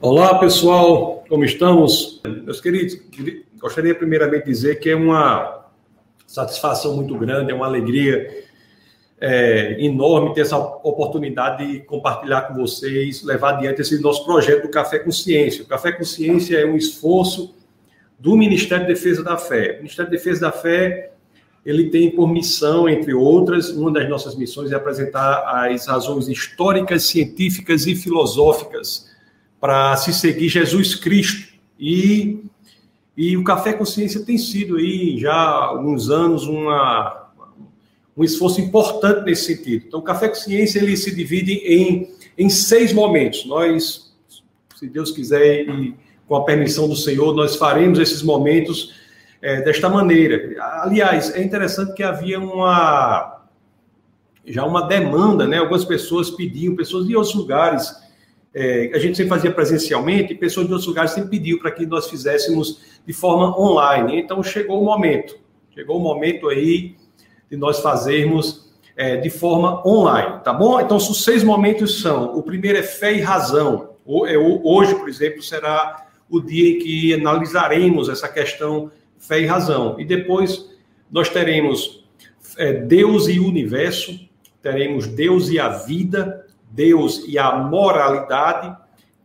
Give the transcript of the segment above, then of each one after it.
Olá, pessoal, como estamos? Meus queridos, gostaria primeiramente de dizer que é uma satisfação muito grande, é uma alegria é, enorme ter essa oportunidade de compartilhar com vocês, levar adiante esse nosso projeto do Café Consciência. O Café Consciência é um esforço do Ministério de Defesa da Fé. O Ministério de Defesa da Fé ele tem por missão, entre outras, uma das nossas missões é apresentar as razões históricas, científicas e filosóficas para se seguir Jesus Cristo. E, e o Café Consciência tem sido aí já há alguns anos uma, um esforço importante nesse sentido. Então, o Café Consciência ele se divide em, em seis momentos. Nós, se Deus quiser e com a permissão do Senhor, nós faremos esses momentos é, desta maneira. Aliás, é interessante que havia uma já uma demanda, né? Algumas pessoas pediam, pessoas de outros lugares. É, a gente sempre fazia presencialmente, e pessoas de outros lugares sempre pediam para que nós fizéssemos de forma online. Então chegou o momento, chegou o momento aí de nós fazermos é, de forma online, tá bom? Então, os seis momentos são: o primeiro é fé e razão. É, hoje, por exemplo, será o dia em que analisaremos essa questão fé e razão. E depois nós teremos é, Deus e o universo, teremos Deus e a vida, Deus e a moralidade,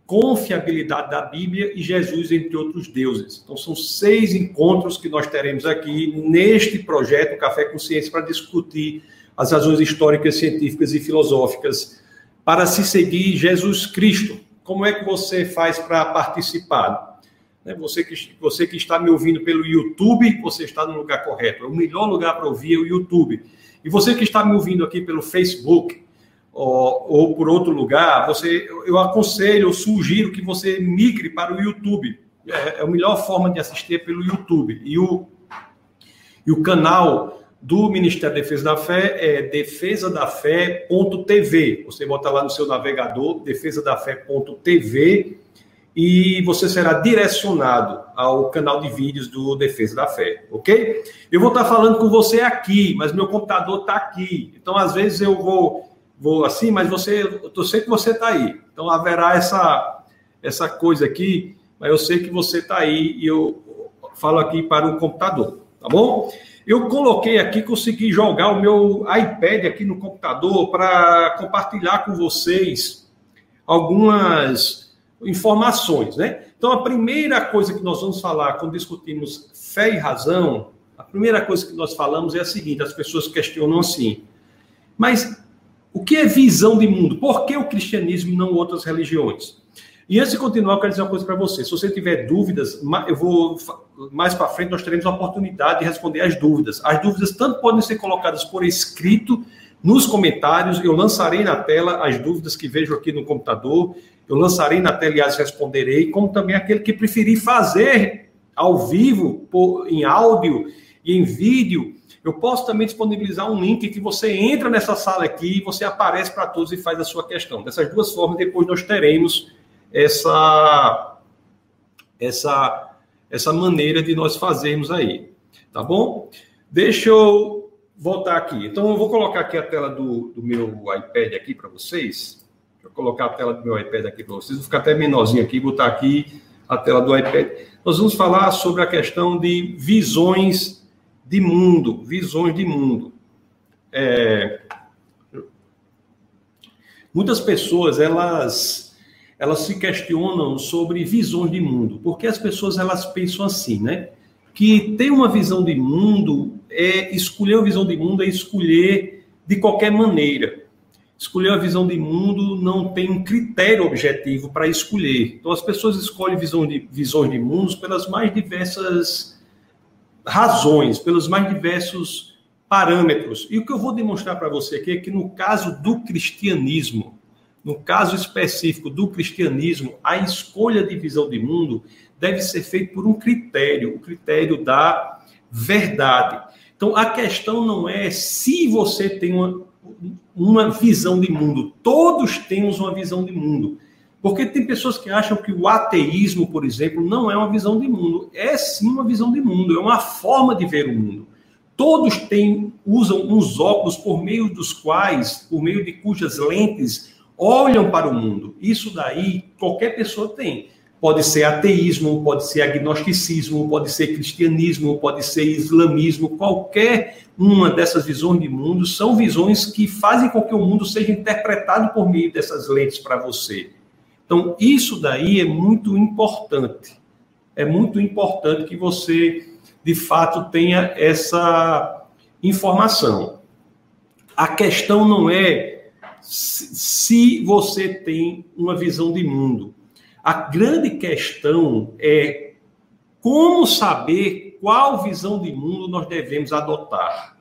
confiabilidade da Bíblia e Jesus, entre outros deuses. Então, são seis encontros que nós teremos aqui neste projeto Café Consciência para discutir as razões históricas, científicas e filosóficas para se seguir Jesus Cristo. Como é que você faz para participar? Né? Você, que, você que está me ouvindo pelo YouTube, você está no lugar correto. É o melhor lugar para ouvir é o YouTube. E você que está me ouvindo aqui pelo Facebook ou, ou por outro lugar, você, eu aconselho, eu sugiro que você migre para o YouTube. É, é a melhor forma de assistir pelo YouTube. E o, e o canal do Ministério da Defesa da Fé é defesadafé.tv. Você bota lá no seu navegador, defesadafé.tv e você será direcionado ao canal de vídeos do Defesa da Fé, ok? Eu vou estar falando com você aqui, mas meu computador está aqui. Então, às vezes eu vou, vou assim, mas você, eu sei que você está aí. Então, haverá essa, essa coisa aqui, mas eu sei que você está aí e eu falo aqui para o computador, tá bom? Eu coloquei aqui, consegui jogar o meu iPad aqui no computador para compartilhar com vocês algumas informações, né? Então, a primeira coisa que nós vamos falar quando discutimos fé e razão, a primeira coisa que nós falamos é a seguinte: as pessoas questionam assim, mas o que é visão de mundo? Por que o cristianismo e não outras religiões? E antes de continuar, eu quero dizer uma coisa para você. Se você tiver dúvidas, eu vou mais para frente nós teremos a oportunidade de responder as dúvidas. As dúvidas tanto podem ser colocadas por escrito nos comentários, eu lançarei na tela as dúvidas que vejo aqui no computador eu lançarei na tela e as responderei, como também aquele que preferir fazer ao vivo, por, em áudio e em vídeo, eu posso também disponibilizar um link que você entra nessa sala aqui e você aparece para todos e faz a sua questão. Dessas duas formas, depois nós teremos essa, essa, essa maneira de nós fazermos aí. Tá bom? Deixa eu voltar aqui. Então, eu vou colocar aqui a tela do, do meu iPad aqui para vocês. Deixa eu colocar a tela do meu iPad aqui para vocês. Vou ficar até menorzinho aqui, botar aqui a tela do iPad. Nós vamos falar sobre a questão de visões de mundo, visões de mundo. É... Muitas pessoas, elas, elas se questionam sobre visões de mundo, porque as pessoas, elas pensam assim, né? Que ter uma visão de mundo é escolher uma visão de mundo é escolher de qualquer maneira escolher a visão de mundo não tem um critério objetivo para escolher. Então, as pessoas escolhem visão de, visões de mundos pelas mais diversas razões, pelos mais diversos parâmetros. E o que eu vou demonstrar para você aqui é que, no caso do cristianismo, no caso específico do cristianismo, a escolha de visão de mundo deve ser feita por um critério, o critério da verdade. Então, a questão não é se você tem uma, uma visão de mundo. Todos temos uma visão de mundo. Porque tem pessoas que acham que o ateísmo, por exemplo, não é uma visão de mundo. É sim uma visão de mundo, é uma forma de ver o mundo. Todos têm, usam uns óculos por meio dos quais, por meio de cujas lentes, olham para o mundo. Isso daí qualquer pessoa tem. Pode ser ateísmo, pode ser agnosticismo, pode ser cristianismo, pode ser islamismo, qualquer uma dessas visões de mundo são visões que fazem com que o mundo seja interpretado por meio dessas lentes para você. Então, isso daí é muito importante. É muito importante que você, de fato, tenha essa informação. A questão não é se você tem uma visão de mundo. A grande questão é como saber qual visão de mundo nós devemos adotar.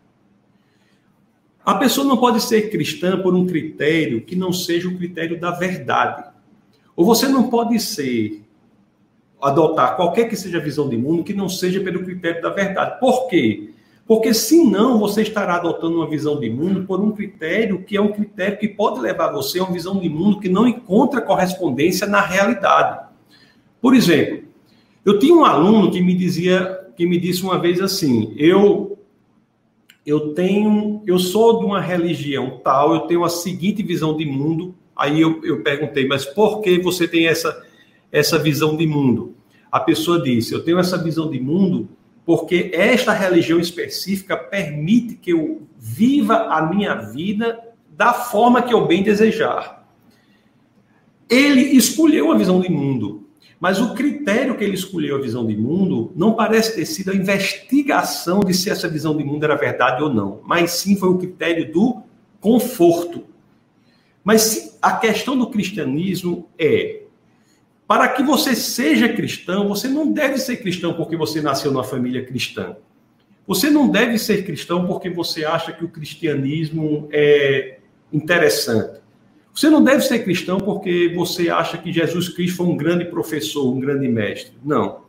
A pessoa não pode ser cristã por um critério que não seja o critério da verdade. Ou você não pode ser adotar qualquer que seja a visão de mundo que não seja pelo critério da verdade. Por quê? Porque senão você estará adotando uma visão de mundo por um critério que é um critério que pode levar você a uma visão de mundo que não encontra correspondência na realidade. Por exemplo, eu tinha um aluno que me dizia, que me disse uma vez assim: eu eu tenho, eu sou de uma religião tal, eu tenho a seguinte visão de mundo. Aí eu, eu perguntei, mas por que você tem essa essa visão de mundo? A pessoa disse: eu tenho essa visão de mundo porque esta religião específica permite que eu viva a minha vida da forma que eu bem desejar. Ele escolheu a visão de mundo, mas o critério que ele escolheu a visão de mundo não parece ter sido a investigação de se essa visão de mundo era verdade ou não, mas sim foi o critério do conforto. Mas a questão do cristianismo é para que você seja cristão, você não deve ser cristão porque você nasceu numa família cristã. Você não deve ser cristão porque você acha que o cristianismo é interessante. Você não deve ser cristão porque você acha que Jesus Cristo foi um grande professor, um grande mestre. Não.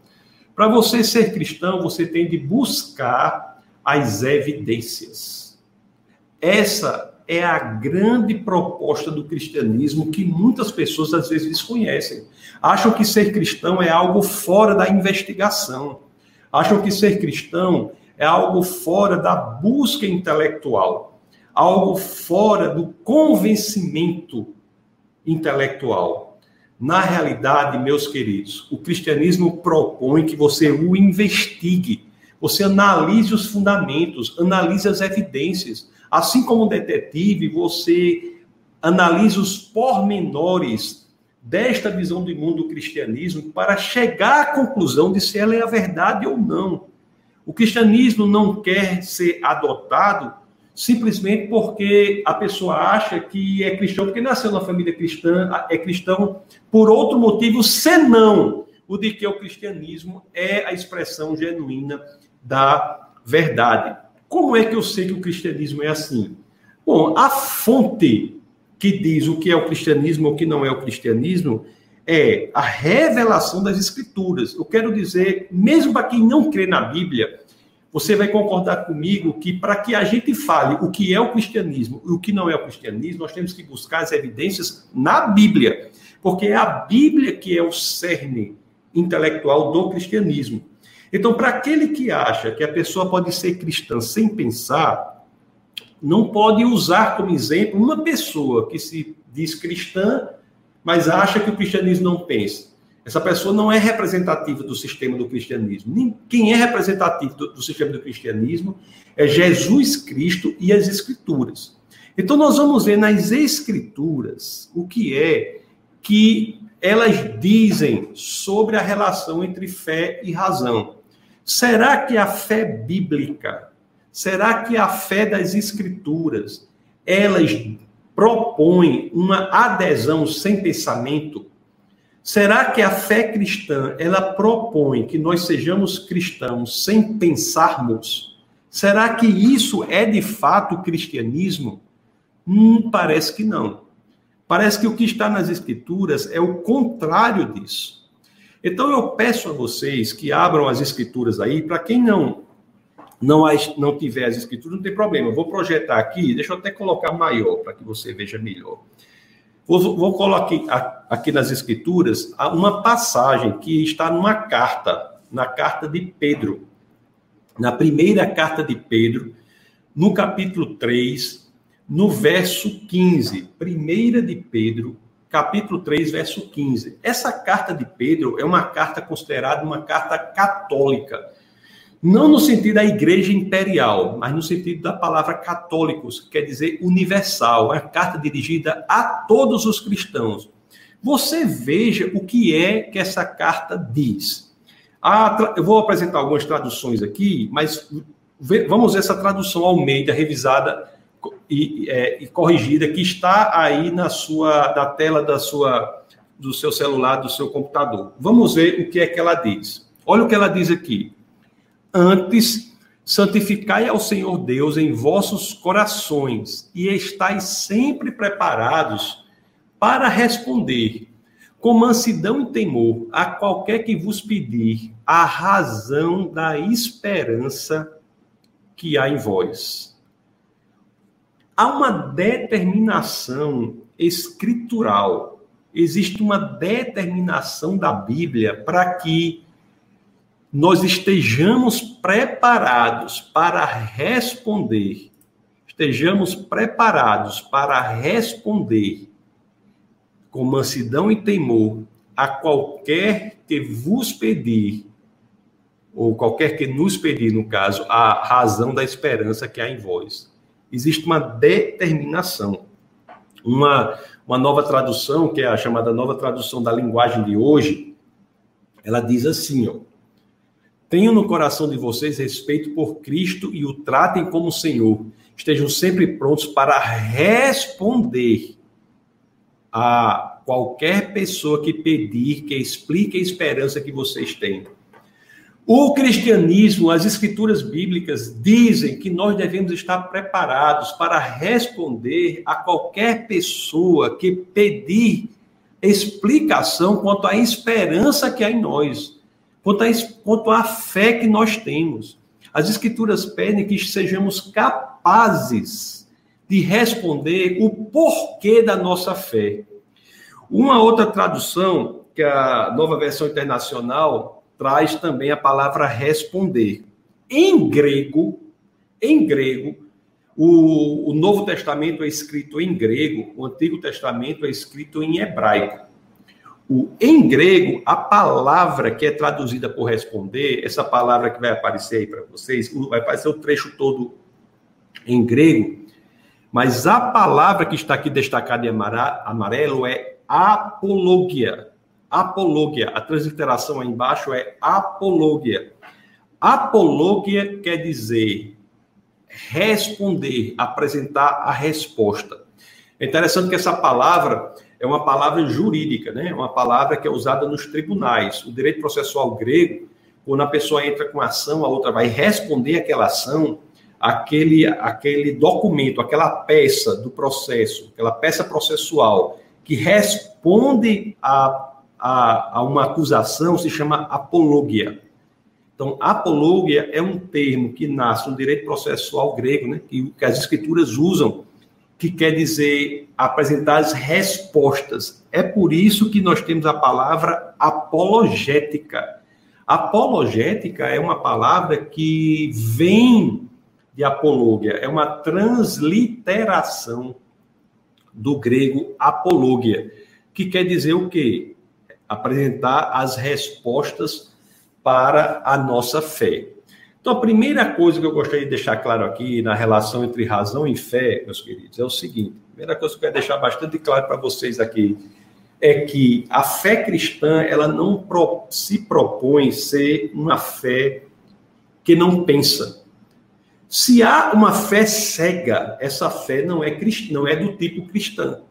Para você ser cristão, você tem de buscar as evidências. Essa é a grande proposta do cristianismo que muitas pessoas às vezes desconhecem. Acham que ser cristão é algo fora da investigação. Acham que ser cristão é algo fora da busca intelectual, algo fora do convencimento intelectual. Na realidade, meus queridos, o cristianismo propõe que você o investigue, você analise os fundamentos, analise as evidências, Assim como detetive, você analisa os pormenores desta visão do mundo do cristianismo para chegar à conclusão de se ela é a verdade ou não. O cristianismo não quer ser adotado simplesmente porque a pessoa acha que é cristão, porque nasceu na família cristã, é cristão por outro motivo, senão o de que o cristianismo é a expressão genuína da verdade. Como é que eu sei que o cristianismo é assim? Bom, a fonte que diz o que é o cristianismo ou o que não é o cristianismo é a revelação das escrituras. Eu quero dizer, mesmo para quem não crê na Bíblia, você vai concordar comigo que para que a gente fale o que é o cristianismo e o que não é o cristianismo, nós temos que buscar as evidências na Bíblia, porque é a Bíblia que é o cerne intelectual do cristianismo. Então, para aquele que acha que a pessoa pode ser cristã sem pensar, não pode usar como exemplo uma pessoa que se diz cristã, mas acha que o cristianismo não pensa. Essa pessoa não é representativa do sistema do cristianismo. Quem é representativo do, sistema do cristianismo é Jesus Cristo e as Escrituras. Então, nós vamos ver nas Escrituras o que é que elas dizem sobre a relação entre fé e razão. Será que a fé bíblica, será que a fé das escrituras, elas propõem uma adesão sem pensamento? Será que a fé cristã, ela propõe que nós sejamos cristãos sem pensarmos? Será que isso é de fato cristianismo? Hum, parece que não. Parece que o que está nas escrituras é o contrário disso. Então eu peço a vocês que abram as escrituras aí, para quem não não, não tiver as escrituras, não tem problema. Eu vou projetar aqui, deixa eu até colocar maior para que você veja melhor. Vou, vou colocar aqui nas escrituras uma passagem que está numa carta, na carta de Pedro. Na primeira carta de Pedro, no capítulo 3, no verso 15, 1 de Pedro, capítulo 3, verso 15. Essa carta de Pedro é uma carta considerada uma carta católica. Não no sentido da igreja imperial, mas no sentido da palavra católicos, que quer dizer universal. É uma carta dirigida a todos os cristãos. Você veja o que é que essa carta diz. eu vou apresentar algumas traduções aqui, mas vamos ver essa tradução Almeida revisada e, é, e, corrigida que está aí na sua na tela da sua do seu celular, do seu computador. Vamos ver o que é que ela diz. Olha o que ela diz aqui. Antes, santificai ao Senhor Deus em vossos corações e estáis sempre preparados para responder com mansidão e temor a qualquer que vos pedir a razão da esperança que há em vós. Há uma determinação escritural, existe uma determinação da Bíblia para que nós estejamos preparados para responder, estejamos preparados para responder com mansidão e temor a qualquer que vos pedir, ou qualquer que nos pedir, no caso, a razão da esperança que há em vós. Existe uma determinação. Uma, uma nova tradução, que é a chamada nova tradução da linguagem de hoje, ela diz assim, ó, Tenham no coração de vocês respeito por Cristo e o tratem como Senhor. Estejam sempre prontos para responder a qualquer pessoa que pedir que explique a esperança que vocês têm. O cristianismo, as escrituras bíblicas dizem que nós devemos estar preparados para responder a qualquer pessoa que pedir explicação quanto à esperança que há em nós quanto, a, quanto à fé que nós temos. As Escrituras pedem que sejamos capazes de responder o porquê da nossa fé. Uma outra tradução, que a nova versão internacional traz também a palavra responder. Em grego, em grego, o, o Novo Testamento é escrito em grego, o Antigo Testamento é escrito em hebraico. O, em grego, a palavra que é traduzida por responder, essa palavra que vai aparecer aí para vocês, vai aparecer o trecho todo em grego, mas a palavra que está aqui destacada em amarelo é apologia. Apologia. A transliteração aí embaixo é apologia. Apologia quer dizer responder, apresentar a resposta. É interessante que essa palavra é uma palavra jurídica, né? É uma palavra que é usada nos tribunais. O direito processual grego, quando a pessoa entra com ação, a outra vai responder aquela ação, aquele, aquele documento, aquela peça do processo, aquela peça processual que responde a, a, a uma acusação se chama apologia. Então, apologia é um termo que nasce no direito processual grego, né, que, que as escrituras usam que quer dizer apresentar as respostas. É por isso que nós temos a palavra apologética. Apologética é uma palavra que vem de apologia, é uma transliteração do grego apologia, que quer dizer o quê? Apresentar as respostas para a nossa fé. Então, a primeira coisa que eu gostaria de deixar claro aqui na relação entre razão e fé, meus queridos, é o seguinte: a primeira coisa que eu quero deixar bastante claro para vocês aqui é que a fé cristã ela não se propõe ser uma fé que não pensa. Se há uma fé cega, essa fé não é cristã, não é do tipo cristã.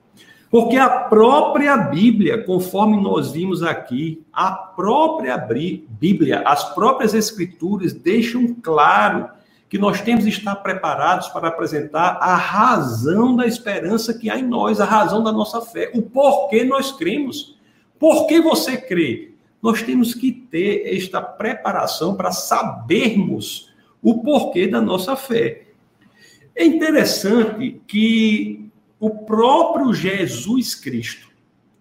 Porque a própria Bíblia, conforme nós vimos aqui, a própria Bíblia, as próprias Escrituras deixam claro que nós temos de estar preparados para apresentar a razão da esperança que há em nós, a razão da nossa fé, o porquê nós cremos. Por que você crê? Nós temos que ter esta preparação para sabermos o porquê da nossa fé. É interessante que o próprio Jesus Cristo,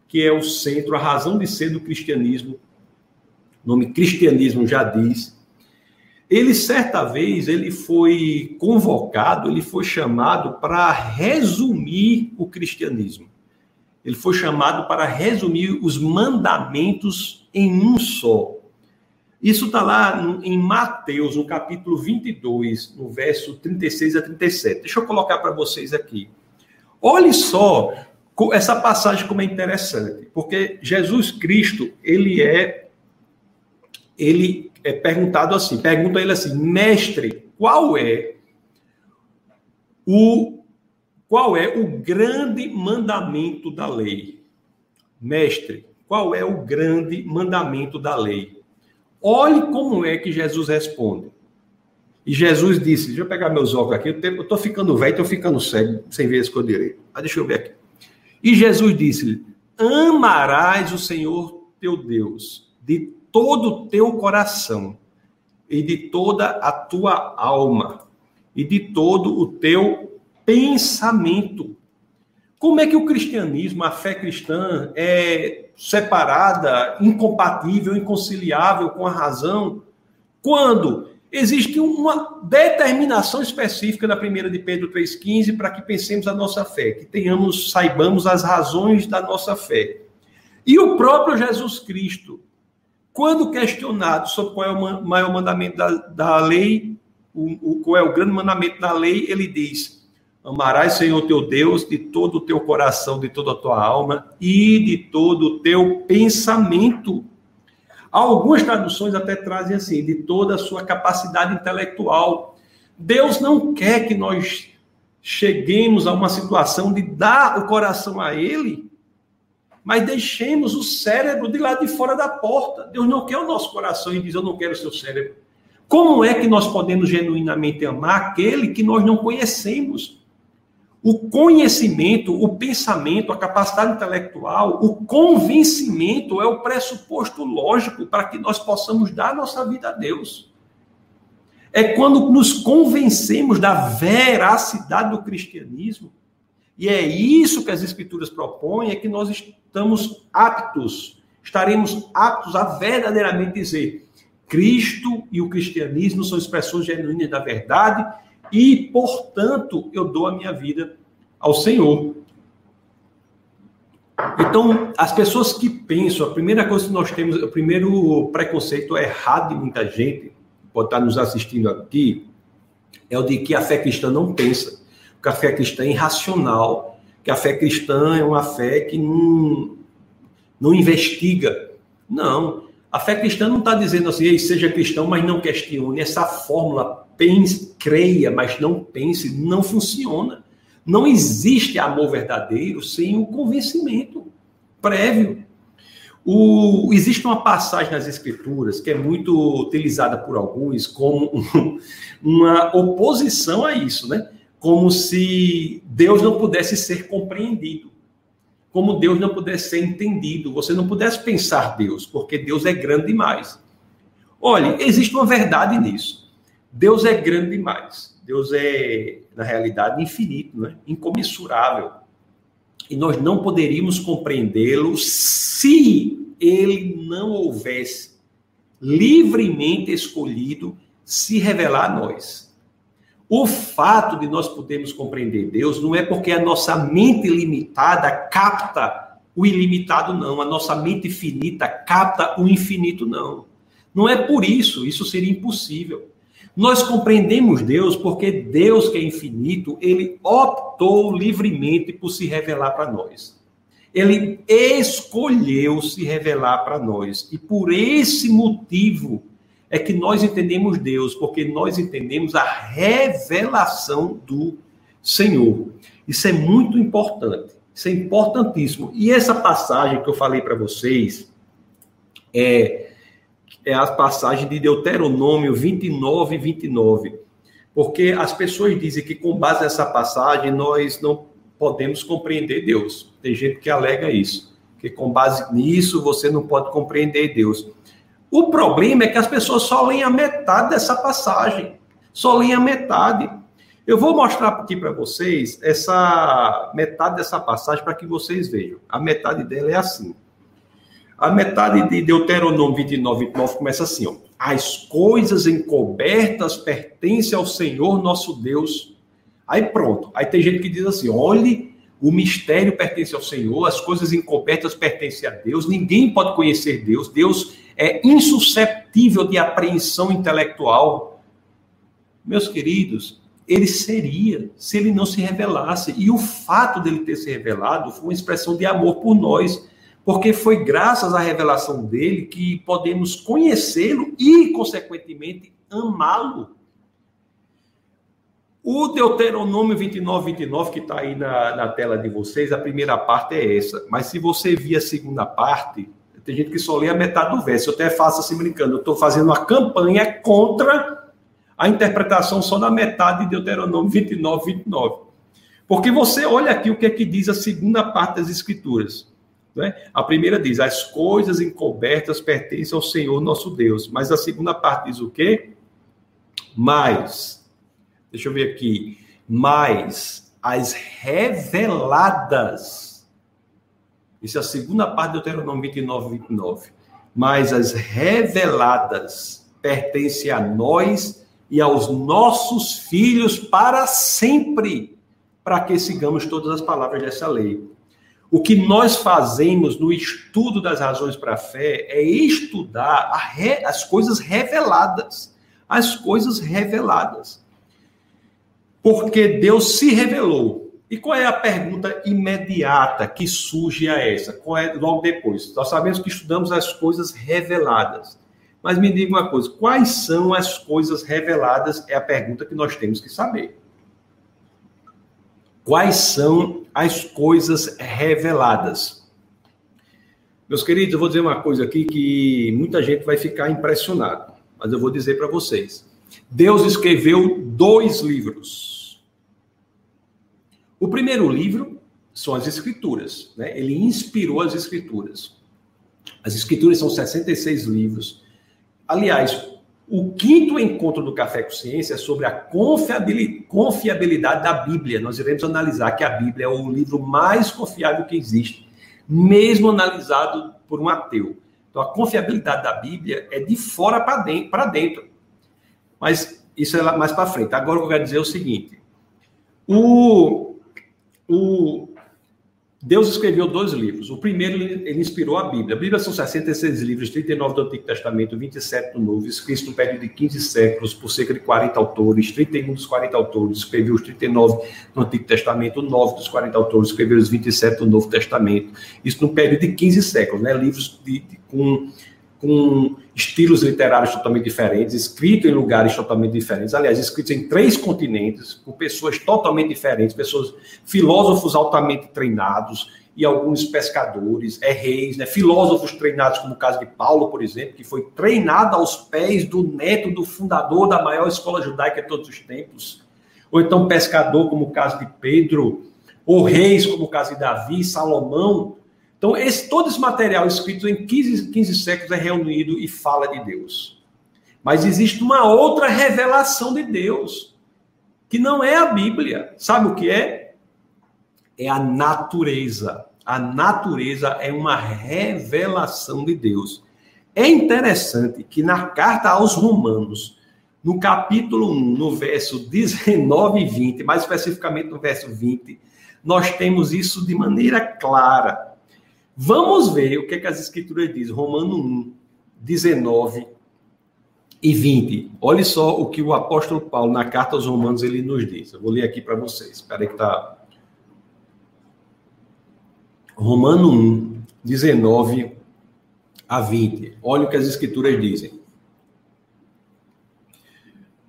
que é o centro, a razão de ser do cristianismo, o nome cristianismo já diz, Ele certa vez ele foi convocado, ele foi chamado para resumir o cristianismo. Ele foi chamado para resumir os mandamentos em um só. Isso está lá em Mateus, no capítulo 22, no verso 36 a 37. Deixa eu colocar para vocês aqui. Olhe só essa passagem como é interessante, porque Jesus Cristo, ele é ele é perguntado assim, pergunta ele assim: "Mestre, qual é o qual é o grande mandamento da lei?" Mestre, qual é o grande mandamento da lei? Olhe como é que Jesus responde. E Jesus disse: Deixa eu pegar meus óculos aqui, eu estou ficando velho, estou ficando cego, sem ver que eu direito. Ah, deixa eu ver aqui. E Jesus disse: Amarás o Senhor teu Deus de todo o teu coração, e de toda a tua alma, e de todo o teu pensamento. Como é que o cristianismo, a fé cristã, é separada, incompatível, inconciliável com a razão, quando existe uma determinação específica na primeira de Pedro 3,15 para que pensemos a nossa fé, que tenhamos, saibamos as razões da nossa fé. E o próprio Jesus Cristo, quando questionado sobre qual é o maior mandamento da, da lei, o, o, qual é o grande mandamento da lei, ele diz: Amarás, Senhor teu Deus, de todo o teu coração, de toda a tua alma e de todo o teu pensamento. Algumas traduções até trazem assim, de toda a sua capacidade intelectual. Deus não quer que nós cheguemos a uma situação de dar o coração a Ele, mas deixemos o cérebro de lá de fora da porta. Deus não quer o nosso coração e diz: Eu não quero o seu cérebro. Como é que nós podemos genuinamente amar aquele que nós não conhecemos? O conhecimento, o pensamento, a capacidade intelectual, o convencimento é o pressuposto lógico para que nós possamos dar nossa vida a Deus. É quando nos convencemos da veracidade do cristianismo, e é isso que as Escrituras propõem, é que nós estamos aptos, estaremos aptos a verdadeiramente dizer: Cristo e o cristianismo são expressões genuínas da verdade e, portanto, eu dou a minha vida ao Senhor. Então, as pessoas que pensam, a primeira coisa que nós temos, o primeiro preconceito errado de muita gente, pode estar nos assistindo aqui, é o de que a fé cristã não pensa, que a fé cristã é irracional, que a fé cristã é uma fé que não, não investiga. Não. A fé cristã não está dizendo assim, seja cristão, mas não questione. Essa fórmula pense, creia, mas não pense, não funciona. Não existe amor verdadeiro sem o convencimento prévio. O, existe uma passagem nas Escrituras que é muito utilizada por alguns como um, uma oposição a isso, né? Como se Deus não pudesse ser compreendido, como Deus não pudesse ser entendido, você não pudesse pensar Deus, porque Deus é grande demais. Olha, existe uma verdade nisso. Deus é grande demais. Deus é, na realidade, infinito, né? incomensurável. E nós não poderíamos compreendê-lo se ele não houvesse livremente escolhido se revelar a nós. O fato de nós podermos compreender Deus não é porque a nossa mente limitada capta o ilimitado, não. A nossa mente finita capta o infinito, não. Não é por isso, isso seria impossível. Nós compreendemos Deus porque Deus, que é infinito, ele optou livremente por se revelar para nós. Ele escolheu se revelar para nós. E por esse motivo é que nós entendemos Deus, porque nós entendemos a revelação do Senhor. Isso é muito importante. Isso é importantíssimo. E essa passagem que eu falei para vocês é é a passagem de Deuteronômio 29 e 29. Porque as pessoas dizem que com base nessa passagem nós não podemos compreender Deus. Tem gente que alega isso, que com base nisso você não pode compreender Deus. O problema é que as pessoas só leem a metade dessa passagem, só leem a metade. Eu vou mostrar aqui para vocês essa metade dessa passagem para que vocês vejam. A metade dela é assim. A metade de Deuteronômio 29, 29 começa assim, ó. As coisas encobertas pertencem ao Senhor nosso Deus. Aí pronto. Aí tem gente que diz assim: olhe, o mistério pertence ao Senhor, as coisas encobertas pertencem a Deus, ninguém pode conhecer Deus, Deus é insusceptível de apreensão intelectual. Meus queridos, ele seria se ele não se revelasse. E o fato dele ter se revelado foi uma expressão de amor por nós porque foi graças à revelação dele que podemos conhecê-lo e, consequentemente, amá-lo. O Deuteronômio 29, 29, que está aí na, na tela de vocês, a primeira parte é essa. Mas se você vir a segunda parte, tem gente que só lê a metade do verso. Eu até faço assim brincando. Eu estou fazendo uma campanha contra a interpretação só da metade de Deuteronômio 29, 29. Porque você olha aqui o que é que diz a segunda parte das Escrituras. Né? A primeira diz: as coisas encobertas pertencem ao Senhor nosso Deus. Mas a segunda parte diz o quê? Mais. Deixa eu ver aqui. Mais as reveladas. Isso é a segunda parte do Deuteronômio 29, 29. Mas as reveladas pertencem a nós e aos nossos filhos para sempre, para que sigamos todas as palavras dessa lei. O que nós fazemos no estudo das razões para a fé é estudar re, as coisas reveladas. As coisas reveladas. Porque Deus se revelou. E qual é a pergunta imediata que surge a essa? Qual é logo depois? Nós sabemos que estudamos as coisas reveladas. Mas me diga uma coisa: quais são as coisas reveladas? É a pergunta que nós temos que saber. Quais são as coisas reveladas? Meus queridos, eu vou dizer uma coisa aqui que muita gente vai ficar impressionado, mas eu vou dizer para vocês. Deus escreveu dois livros. O primeiro livro são as Escrituras, né? Ele inspirou as Escrituras. As Escrituras são 66 livros. Aliás, o quinto encontro do Café com Ciência é sobre a confiabilidade da Bíblia. Nós iremos analisar que a Bíblia é o livro mais confiável que existe, mesmo analisado por um ateu. Então, a confiabilidade da Bíblia é de fora para dentro. Mas isso é mais para frente. Agora, eu quero dizer é o seguinte: o, o, Deus escreveu dois livros. O primeiro, ele inspirou a Bíblia. A Bíblia são 66 livros, 39 do Antigo Testamento, 27 do Novo, escritos no período de 15 séculos, por cerca de 40 autores. 31 dos 40 autores escreveu os 39 do Antigo Testamento, 9 dos 40 autores escreveu os 27 do Novo Testamento. Isso no período de 15 séculos, né? livros de, de, com com estilos literários totalmente diferentes, escrito em lugares totalmente diferentes, aliás, escritos em três continentes, por pessoas totalmente diferentes, pessoas, filósofos altamente treinados e alguns pescadores, é reis, né? filósofos treinados, como o caso de Paulo, por exemplo, que foi treinado aos pés do neto do fundador da maior escola judaica de todos os tempos, ou então pescador, como o caso de Pedro, ou reis, como o caso de Davi, Salomão, então, esse, todo esse material escrito em 15, 15 séculos é reunido e fala de Deus. Mas existe uma outra revelação de Deus, que não é a Bíblia. Sabe o que é? É a natureza. A natureza é uma revelação de Deus. É interessante que na carta aos Romanos, no capítulo 1, no verso 19 e 20, mais especificamente no verso 20, nós temos isso de maneira clara. Vamos ver o que, é que as escrituras dizem. Romano 1, 19 e 20. Olhe só o que o apóstolo Paulo, na carta aos Romanos, ele nos diz. Eu vou ler aqui para vocês. Espera aí que tá. Romano 1, 19 a 20. Olha o que as escrituras dizem.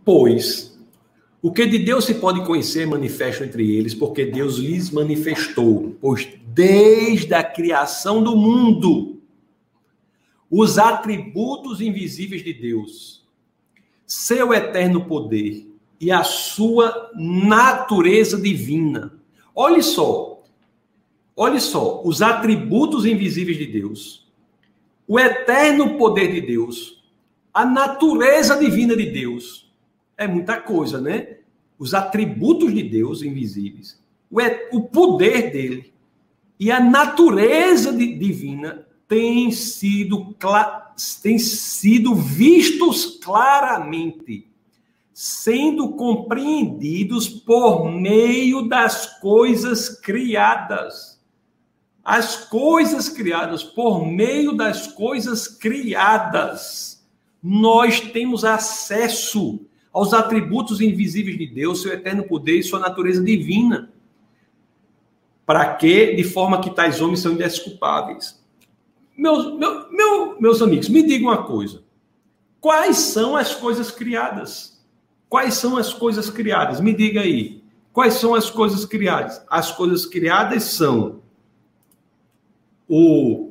Pois o que de Deus se pode conhecer manifesto entre eles, porque Deus lhes manifestou, pois desde a criação do mundo, os atributos invisíveis de Deus, seu eterno poder e a sua natureza divina. Olhe só, olhe só, os atributos invisíveis de Deus, o eterno poder de Deus, a natureza divina de Deus é muita coisa, né? Os atributos de Deus invisíveis, o, poder dele e a natureza divina têm sido, têm sido vistos claramente, sendo compreendidos por meio das coisas criadas. As coisas criadas, por meio das coisas criadas, nós temos acesso aos atributos invisíveis de Deus, seu eterno poder e sua natureza divina. Para que, de forma que tais homens são indesculpáveis. Meus, meu, meu, meus amigos, me digam uma coisa. Quais são as coisas criadas? Quais são as coisas criadas? Me diga aí. Quais são as coisas criadas? As coisas criadas são o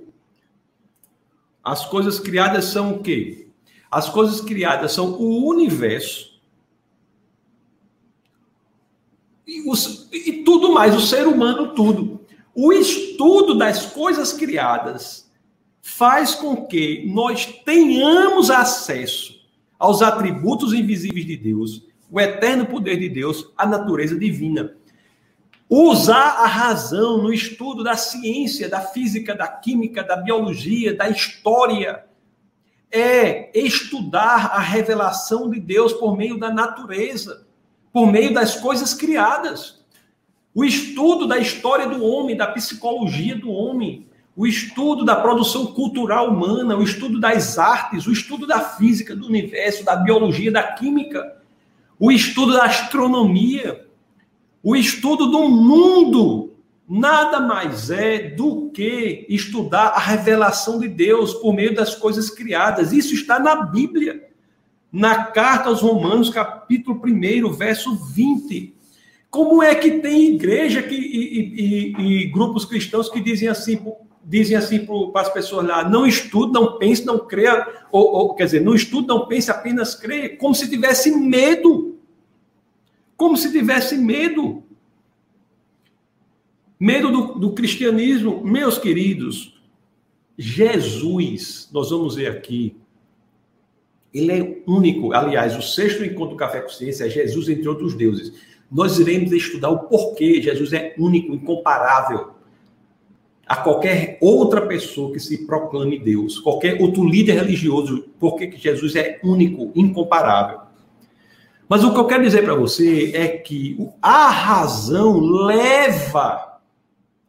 as coisas criadas são o quê? As coisas criadas são o universo e, os, e tudo mais, o ser humano, tudo. O estudo das coisas criadas faz com que nós tenhamos acesso aos atributos invisíveis de Deus, o eterno poder de Deus, a natureza divina. Usar a razão no estudo da ciência, da física, da química, da biologia, da história, é estudar a revelação de Deus por meio da natureza, por meio das coisas criadas. O estudo da história do homem, da psicologia do homem, o estudo da produção cultural humana, o estudo das artes, o estudo da física do universo, da biologia, da química, o estudo da astronomia, o estudo do mundo, nada mais é do que estudar a revelação de Deus por meio das coisas criadas. Isso está na Bíblia, na carta aos Romanos, capítulo 1, verso 20. Como é que tem igreja que, e, e, e grupos cristãos que dizem assim, dizem assim para as pessoas lá: não estude, não pense, não creia, ou, ou, quer dizer, não estude, não pense, apenas creia, como se tivesse medo. Como se tivesse medo. Medo do, do cristianismo. Meus queridos, Jesus, nós vamos ver aqui, ele é único. Aliás, o sexto encontro do Café com Ciência é Jesus entre outros deuses. Nós iremos estudar o porquê Jesus é único, incomparável a qualquer outra pessoa que se proclame Deus, qualquer outro líder religioso, porque Jesus é único, incomparável. Mas o que eu quero dizer para você é que a razão leva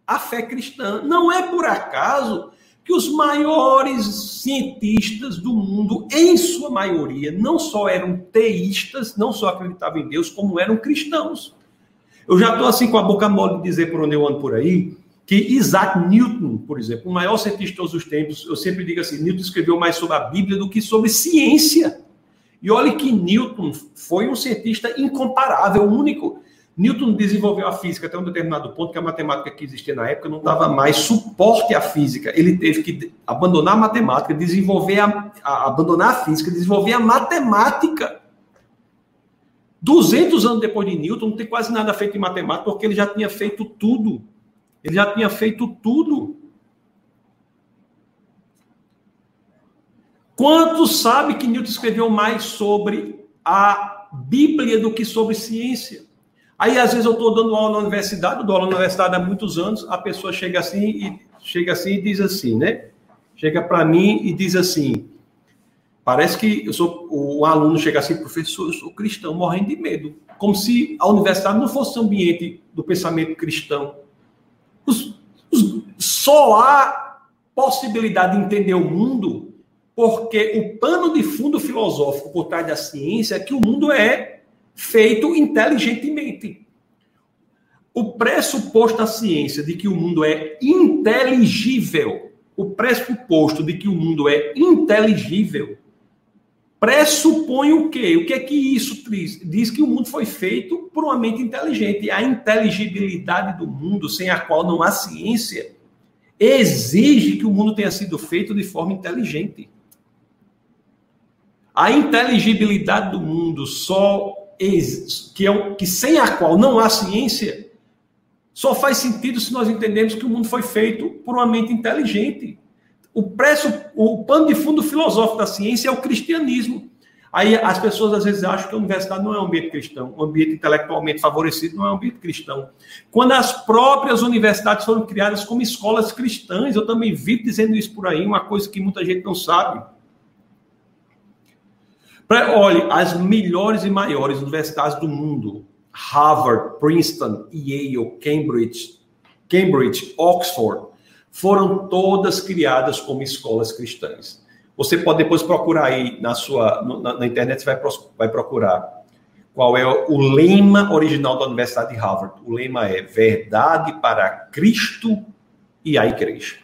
a fé cristã. Não é por acaso que os maiores cientistas do mundo, em sua maioria, não só eram teístas, não só acreditavam em Deus, como eram cristãos. Eu já estou assim com a boca mole de dizer por onde eu ando por aí, que Isaac Newton, por exemplo, o maior cientista de todos os tempos, eu sempre digo assim, Newton escreveu mais sobre a Bíblia do que sobre ciência. E olhe que Newton foi um cientista incomparável, único. Newton desenvolveu a física até um determinado ponto que a matemática que existia na época não dava mais suporte à física. Ele teve que abandonar a matemática, desenvolver a, a abandonar a física, desenvolver a matemática. 200 anos depois de Newton, não tem quase nada feito em matemática, porque ele já tinha feito tudo. Ele já tinha feito tudo. Quantos sabe que Newton escreveu mais sobre a Bíblia do que sobre ciência? Aí, às vezes, eu estou dando aula na universidade, eu dou aula na universidade há muitos anos, a pessoa chega assim e chega assim e diz assim, né? Chega para mim e diz assim: parece que eu sou o aluno chega assim, professor, eu sou cristão, morrendo de medo, como se a universidade não fosse um ambiente do pensamento cristão. Os, os, só há possibilidade de entender o mundo porque o pano de fundo filosófico por trás da ciência é que o mundo é feito inteligentemente. O pressuposto da ciência de que o mundo é inteligível, o pressuposto de que o mundo é inteligível, pressupõe o quê? O que é que isso diz? Diz que o mundo foi feito por uma mente inteligente. A inteligibilidade do mundo, sem a qual não há ciência, exige que o mundo tenha sido feito de forma inteligente. A inteligibilidade do mundo só que, é, que sem a qual não há ciência, só faz sentido se nós entendemos que o mundo foi feito por uma mente inteligente. O, preço, o pano de fundo filosófico da ciência é o cristianismo. Aí as pessoas às vezes acham que a universidade não é um ambiente cristão, um ambiente intelectualmente favorecido não é um ambiente cristão. Quando as próprias universidades foram criadas como escolas cristãs, eu também vi dizendo isso por aí, uma coisa que muita gente não sabe. Pra, olhe, as melhores e maiores universidades do mundo, Harvard, Princeton, Yale, Cambridge, Cambridge, Oxford, foram todas criadas como escolas cristãs. Você pode depois procurar aí na sua na, na internet, você vai, vai procurar qual é o lema original da Universidade de Harvard. O lema é verdade para Cristo e a igreja.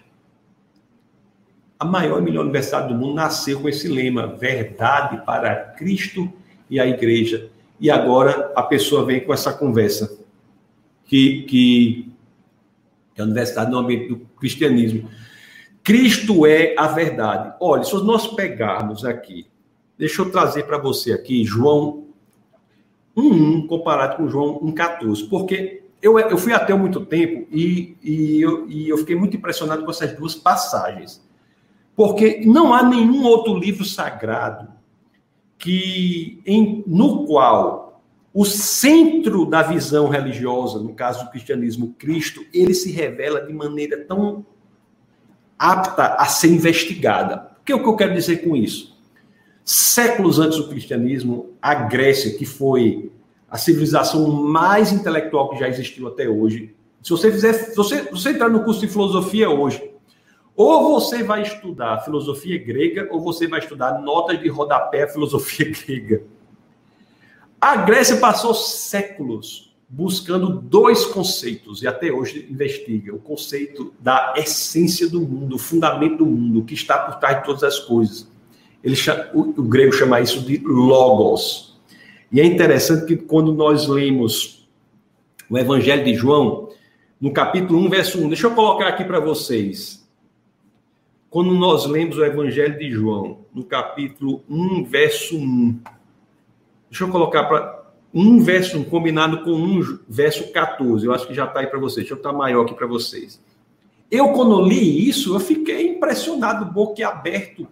A maior e melhor universidade do mundo nasceu com esse lema, verdade para Cristo e a igreja. E agora a pessoa vem com essa conversa que, que, que a universidade no ambiente do cristianismo Cristo é a verdade. Olha, se nós pegarmos aqui, deixa eu trazer para você aqui João 1,1 comparado com João 1,14, porque eu, eu fui até muito tempo e, e, eu, e eu fiquei muito impressionado com essas duas passagens. Porque não há nenhum outro livro sagrado que em, no qual o centro da visão religiosa, no caso do cristianismo, Cristo, ele se revela de maneira tão apta a ser investigada. O que, é o que eu quero dizer com isso? Séculos antes do cristianismo, a Grécia, que foi a civilização mais intelectual que já existiu até hoje, se você fizer, se você, se você entrar no curso de filosofia hoje, ou você vai estudar filosofia grega, ou você vai estudar notas de rodapé filosofia grega. A Grécia passou séculos buscando dois conceitos, e até hoje investiga: o conceito da essência do mundo, o fundamento do mundo, que está por trás de todas as coisas. Ele o, o, grego chama isso de logos. E é interessante que quando nós lemos o Evangelho de João, no capítulo 1, verso 1, deixa eu colocar aqui para vocês. Quando nós lemos o Evangelho de João, no capítulo 1, verso 1, deixa eu colocar para um verso combinado com um verso 14. Eu acho que já está aí para vocês. Deixa eu estar maior aqui para vocês. Eu, quando li isso, eu fiquei impressionado, boquiaberto.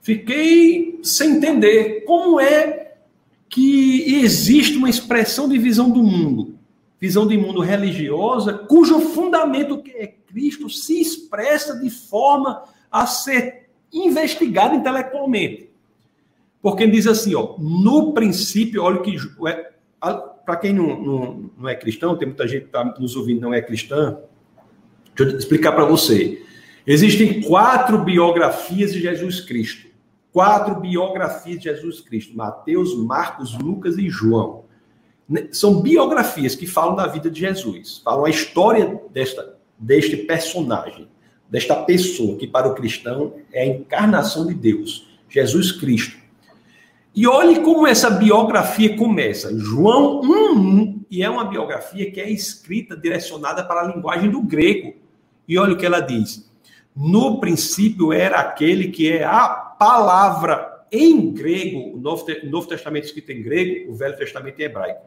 Fiquei sem entender como é que existe uma expressão de visão do mundo, visão de mundo religiosa, cujo fundamento, é Cristo, se expressa de forma a ser investigada intelectualmente. Porque diz assim, ó, no princípio, olha que é, para quem não, não, não, é cristão, tem muita gente que está nos ouvindo não é cristã, deixa eu explicar para você. Existem quatro biografias de Jesus Cristo. Quatro biografias de Jesus Cristo: Mateus, Marcos, Lucas e João. São biografias que falam da vida de Jesus, falam a história desta, deste personagem, desta pessoa que para o cristão é a encarnação de Deus, Jesus Cristo. E olhe como essa biografia começa. João 1, e é uma biografia que é escrita direcionada para a linguagem do grego. E olha o que ela diz. No princípio era aquele que é a palavra em grego, o Novo, o Novo Testamento escrito em grego, o Velho Testamento em hebraico.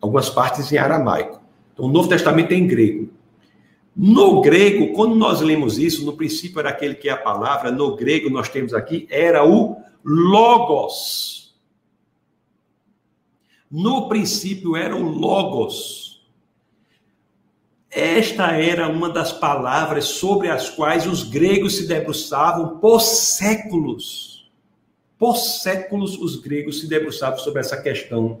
Algumas partes em aramaico. Então, o Novo Testamento é em grego. No grego, quando nós lemos isso, no princípio era aquele que é a palavra, no grego nós temos aqui, era o logos. No princípio era o Logos. Esta era uma das palavras sobre as quais os gregos se debruçavam por séculos. Por séculos, os gregos se debruçavam sobre essa questão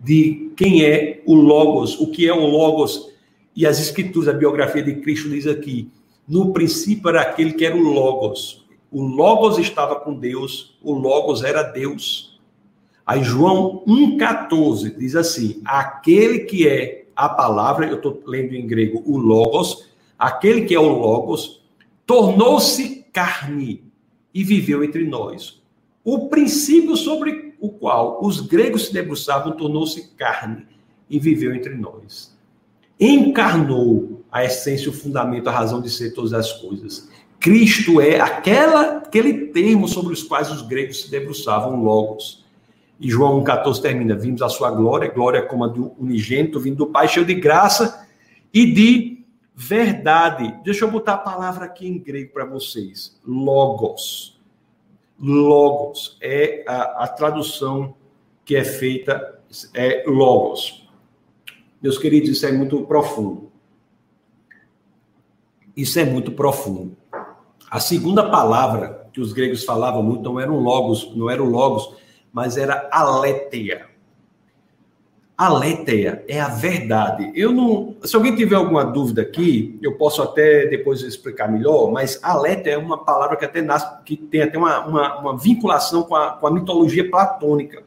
de quem é o Logos, o que é o Logos. E as escrituras, a biografia de Cristo diz aqui: no princípio era aquele que era o Logos. O Logos estava com Deus, o Logos era Deus. Aí João 1,14 diz assim: aquele que é a palavra, eu estou lendo em grego o Logos, aquele que é o Logos, tornou-se carne e viveu entre nós. O princípio sobre o qual os gregos se debruçavam tornou-se carne e viveu entre nós. Encarnou a essência, o fundamento, a razão de ser todas as coisas. Cristo é aquela, aquele termo sobre os quais os gregos se debruçavam, logos. E João 1,14 termina: Vimos a sua glória, glória como a do unigênito, vindo do Pai, cheio de graça e de verdade. Deixa eu botar a palavra aqui em grego para vocês: logos. logos. É a, a tradução que é feita, é logos. Meus queridos, isso é muito profundo. Isso é muito profundo. A segunda palavra que os gregos falavam muito não era logos, não era o logos, mas era aletheia. Aletheia é a verdade. Eu não, se alguém tiver alguma dúvida aqui, eu posso até depois explicar melhor, mas aletheia é uma palavra que até nasce, que tem até uma, uma, uma vinculação com a, com a mitologia platônica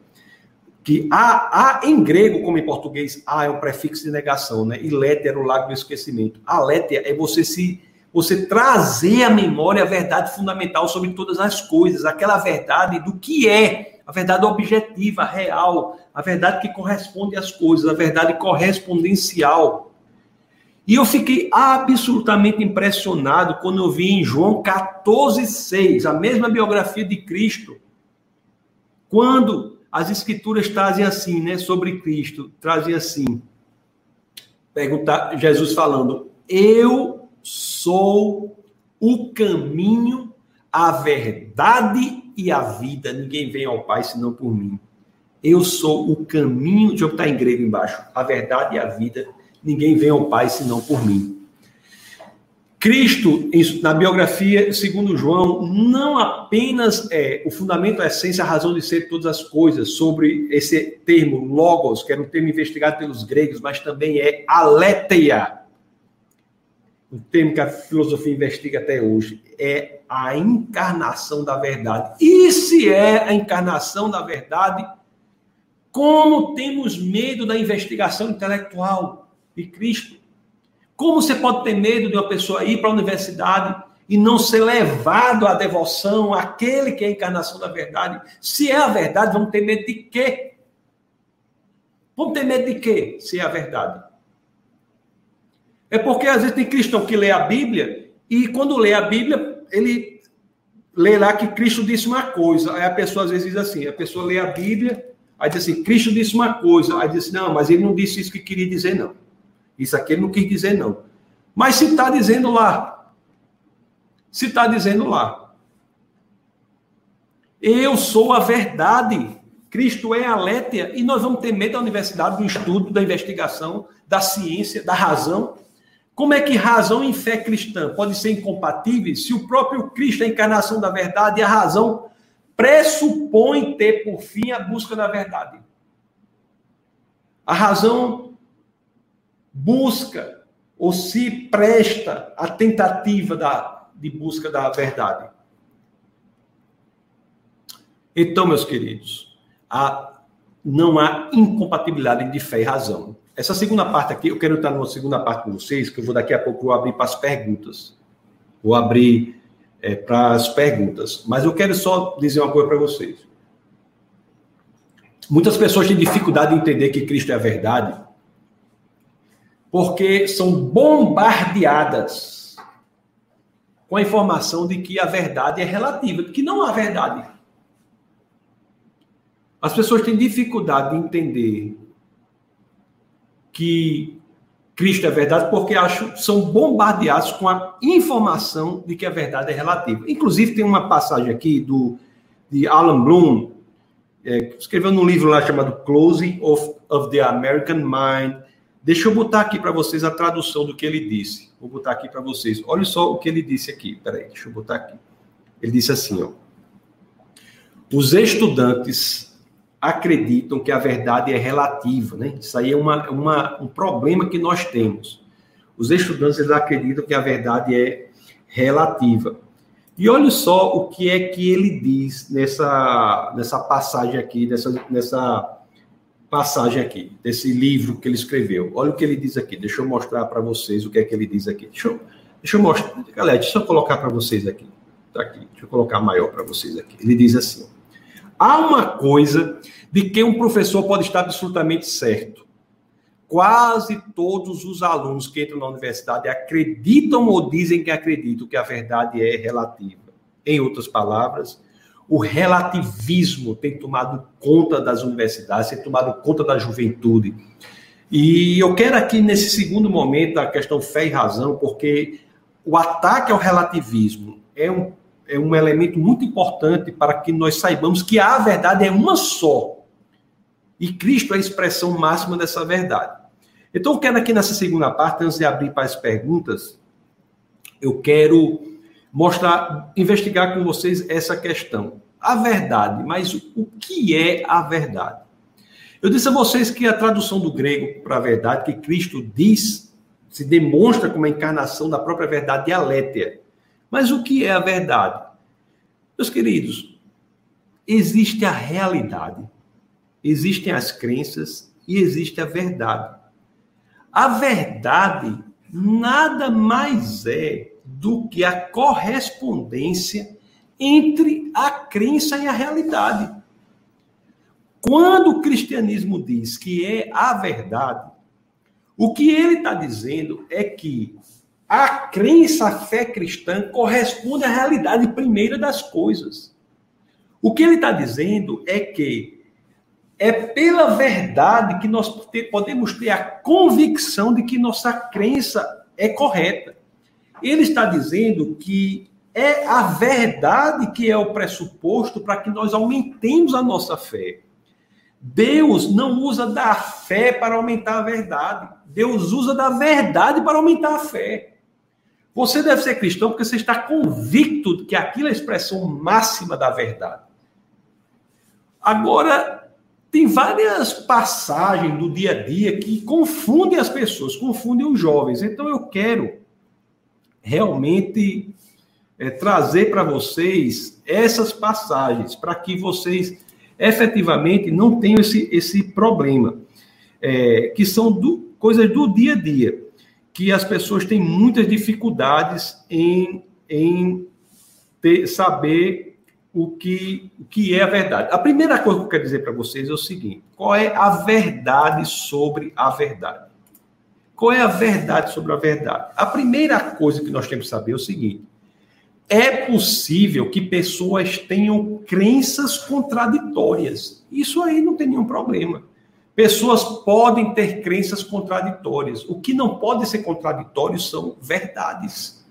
que há, há em grego, como em português, há é um prefixo de negação, né? E lete era o lago do esquecimento. A lete é você se você trazer à memória a verdade fundamental sobre todas as coisas, aquela verdade do que é, a verdade objetiva, real, a verdade que corresponde às coisas, a verdade correspondencial. E eu fiquei absolutamente impressionado quando eu vi em João 14,6, a mesma biografia de Cristo, quando as escrituras trazem assim, né, sobre Cristo, trazem assim. Perguntar Jesus falando: "Eu sou o caminho, a verdade e a vida. Ninguém vem ao Pai senão por mim. Eu sou o caminho, deixa eu botar em grego embaixo, a verdade e a vida. Ninguém vem ao Pai senão por mim. Cristo, na biografia, segundo João, não apenas é o fundamento, a essência, a razão de ser de todas as coisas, sobre esse termo logos, que era um termo investigado pelos gregos, mas também é aletheia, um termo que a filosofia investiga até hoje, é a encarnação da verdade. E se é a encarnação da verdade, como temos medo da investigação intelectual de Cristo? Como você pode ter medo de uma pessoa ir para a universidade e não ser levado à devoção àquele que é a encarnação da verdade? Se é a verdade, vamos ter medo de quê? Vamos ter medo de quê, se é a verdade? É porque às vezes tem cristão que lê a Bíblia e quando lê a Bíblia, ele lê lá que Cristo disse uma coisa. Aí a pessoa às vezes diz assim, a pessoa lê a Bíblia, aí diz assim, Cristo disse uma coisa. Aí diz assim, não, mas ele não disse isso que queria dizer, não. Isso aqui ele não quis dizer, não. Mas se está dizendo lá, se está dizendo lá, eu sou a verdade. Cristo é a Létia e nós vamos ter medo da universidade, do estudo, da investigação, da ciência, da razão. Como é que razão e fé cristã podem ser incompatíveis se o próprio Cristo a encarnação da verdade e a razão pressupõe ter por fim a busca da verdade? A razão busca ou se presta à tentativa da, de busca da verdade. Então, meus queridos, há, não há incompatibilidade de fé e razão. Essa segunda parte aqui, eu quero estar numa segunda parte com vocês, que eu vou daqui a pouco abrir para as perguntas. Vou abrir é, para as perguntas. Mas eu quero só dizer uma coisa para vocês. Muitas pessoas têm dificuldade de entender que Cristo é a verdade porque são bombardeadas com a informação de que a verdade é relativa, de que não há verdade. As pessoas têm dificuldade de entender que Cristo é verdade porque acham, são bombardeados com a informação de que a verdade é relativa. Inclusive, tem uma passagem aqui do, de Alan Bloom, é, escreveu num livro lá chamado Closing of, of the American Mind, Deixa eu botar aqui para vocês a tradução do que ele disse. Vou botar aqui para vocês. Olha só o que ele disse aqui. Peraí, deixa eu botar aqui. Ele disse assim, ó. Os estudantes acreditam que a verdade é relativa, né? Isso aí é uma, uma, um problema que nós temos. Os estudantes eles acreditam que a verdade é relativa. E olha só o que é que ele diz nessa, nessa passagem aqui, nessa, nessa passagem aqui, desse livro que ele escreveu. Olha o que ele diz aqui. Deixa eu mostrar para vocês o que é que ele diz aqui. Deixa eu, deixa eu mostrar. Galera, deixa eu colocar para vocês aqui. Tá aqui. Deixa eu colocar maior para vocês aqui. Ele diz assim: há uma coisa de que um professor pode estar absolutamente certo. Quase todos os alunos que entram na universidade acreditam ou dizem que acreditam que a verdade é relativa. Em outras palavras, o relativismo tem tomado conta das universidades, tem tomado conta da juventude. E eu quero aqui, nesse segundo momento, a questão fé e razão, porque o ataque ao relativismo é um é um elemento muito importante para que nós saibamos que a verdade é uma só. E Cristo é a expressão máxima dessa verdade. Então, eu quero aqui nessa segunda parte, antes de abrir para as perguntas, eu quero mostrar, investigar com vocês essa questão. A verdade, mas o que é a verdade? Eu disse a vocês que a tradução do grego para a verdade, que Cristo diz, se demonstra como a encarnação da própria verdade dialética. Mas o que é a verdade? Meus queridos, existe a realidade, existem as crenças e existe a verdade. A verdade nada mais é do que a correspondência entre a crença e a realidade. Quando o cristianismo diz que é a verdade, o que ele está dizendo é que a crença, a fé cristã corresponde à realidade primeira das coisas. O que ele está dizendo é que é pela verdade que nós podemos ter a convicção de que nossa crença é correta. Ele está dizendo que é a verdade que é o pressuposto para que nós aumentemos a nossa fé. Deus não usa da fé para aumentar a verdade. Deus usa da verdade para aumentar a fé. Você deve ser cristão porque você está convicto de que aquilo é a expressão máxima da verdade. Agora, tem várias passagens do dia a dia que confundem as pessoas, confundem os jovens. Então, eu quero realmente é, trazer para vocês essas passagens, para que vocês efetivamente não tenham esse, esse problema, é, que são do, coisas do dia a dia, que as pessoas têm muitas dificuldades em, em ter, saber o que, o que é a verdade. A primeira coisa que eu quero dizer para vocês é o seguinte: qual é a verdade sobre a verdade? Qual é a verdade sobre a verdade? A primeira coisa que nós temos que saber é o seguinte: é possível que pessoas tenham crenças contraditórias. Isso aí não tem nenhum problema. Pessoas podem ter crenças contraditórias. O que não pode ser contraditório são verdades.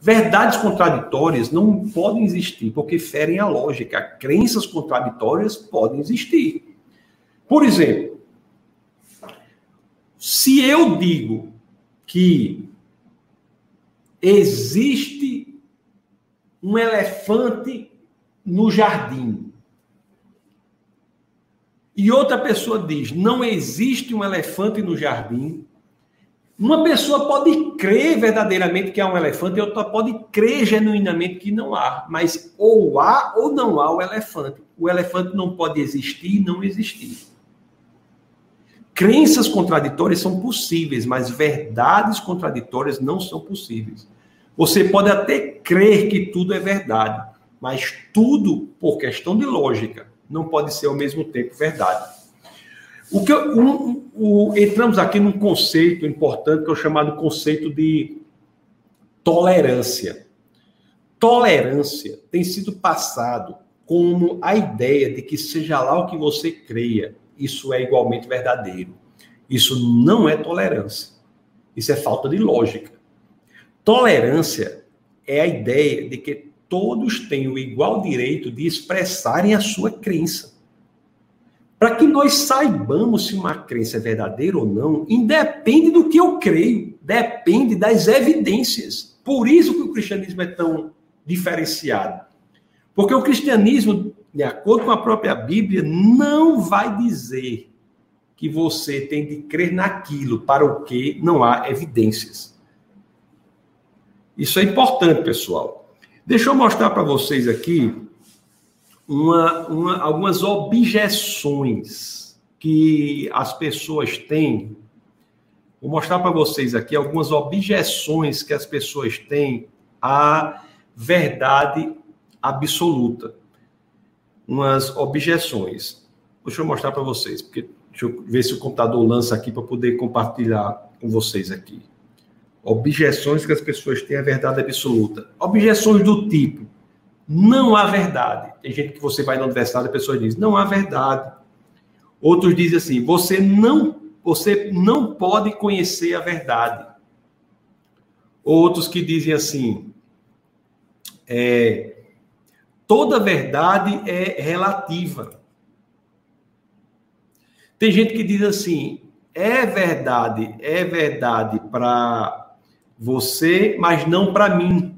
Verdades contraditórias não podem existir porque ferem a lógica. Crenças contraditórias podem existir. Por exemplo, se eu digo que existe um elefante no jardim. E outra pessoa diz: não existe um elefante no jardim. Uma pessoa pode crer verdadeiramente que há um elefante, e outra pode crer genuinamente que não há. Mas ou há ou não há o elefante. O elefante não pode existir e não existir. Crenças contraditórias são possíveis, mas verdades contraditórias não são possíveis. Você pode até crer que tudo é verdade, mas tudo, por questão de lógica, não pode ser ao mesmo tempo verdade. O que um, um, entramos aqui num conceito importante que é o chamado conceito de tolerância. Tolerância tem sido passado como a ideia de que seja lá o que você creia, isso é igualmente verdadeiro. Isso não é tolerância. Isso é falta de lógica. Tolerância é a ideia de que todos têm o igual direito de expressarem a sua crença. Para que nós saibamos se uma crença é verdadeira ou não, independe do que eu creio, depende das evidências. Por isso que o cristianismo é tão diferenciado. Porque o cristianismo, de acordo com a própria Bíblia, não vai dizer que você tem de crer naquilo para o que não há evidências. Isso é importante, pessoal. Deixa eu mostrar para vocês aqui uma, uma, algumas objeções que as pessoas têm. Vou mostrar para vocês aqui algumas objeções que as pessoas têm à verdade absoluta. Umas objeções. Deixa eu mostrar para vocês, porque deixa eu ver se o computador lança aqui para poder compartilhar com vocês aqui. Objeções que as pessoas têm à verdade absoluta. Objeções do tipo: não há verdade. Tem gente que você vai na universidade e a pessoa diz: não há verdade. Outros dizem assim: você não, você não pode conhecer a verdade. Outros que dizem assim: é, toda verdade é relativa. Tem gente que diz assim: é verdade, é verdade para você, mas não para mim.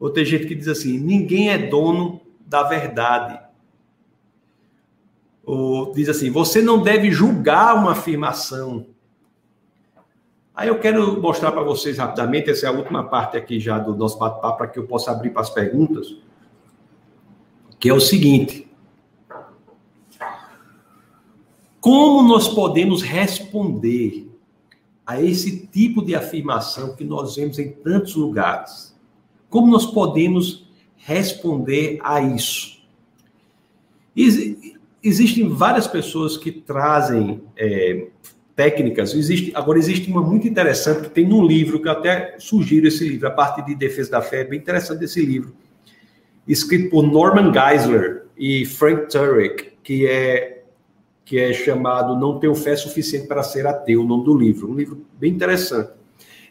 Ou tem gente que diz assim: ninguém é dono da verdade. Ou diz assim: você não deve julgar uma afirmação. Aí eu quero mostrar para vocês rapidamente, essa é a última parte aqui já do nosso bate-papo, para que eu possa abrir para as perguntas, que é o seguinte. Como nós podemos responder a esse tipo de afirmação que nós vemos em tantos lugares? Como nós podemos responder a isso? Existem várias pessoas que trazem é, técnicas. Existe, agora, existe uma muito interessante que tem num livro, que eu até sugiro esse livro, a parte de defesa da fé, é bem interessante esse livro, escrito por Norman Geisler e Frank Turek, que é que é chamado Não Tenho Fé Suficiente para Ser Ateu, o nome do livro. Um livro bem interessante.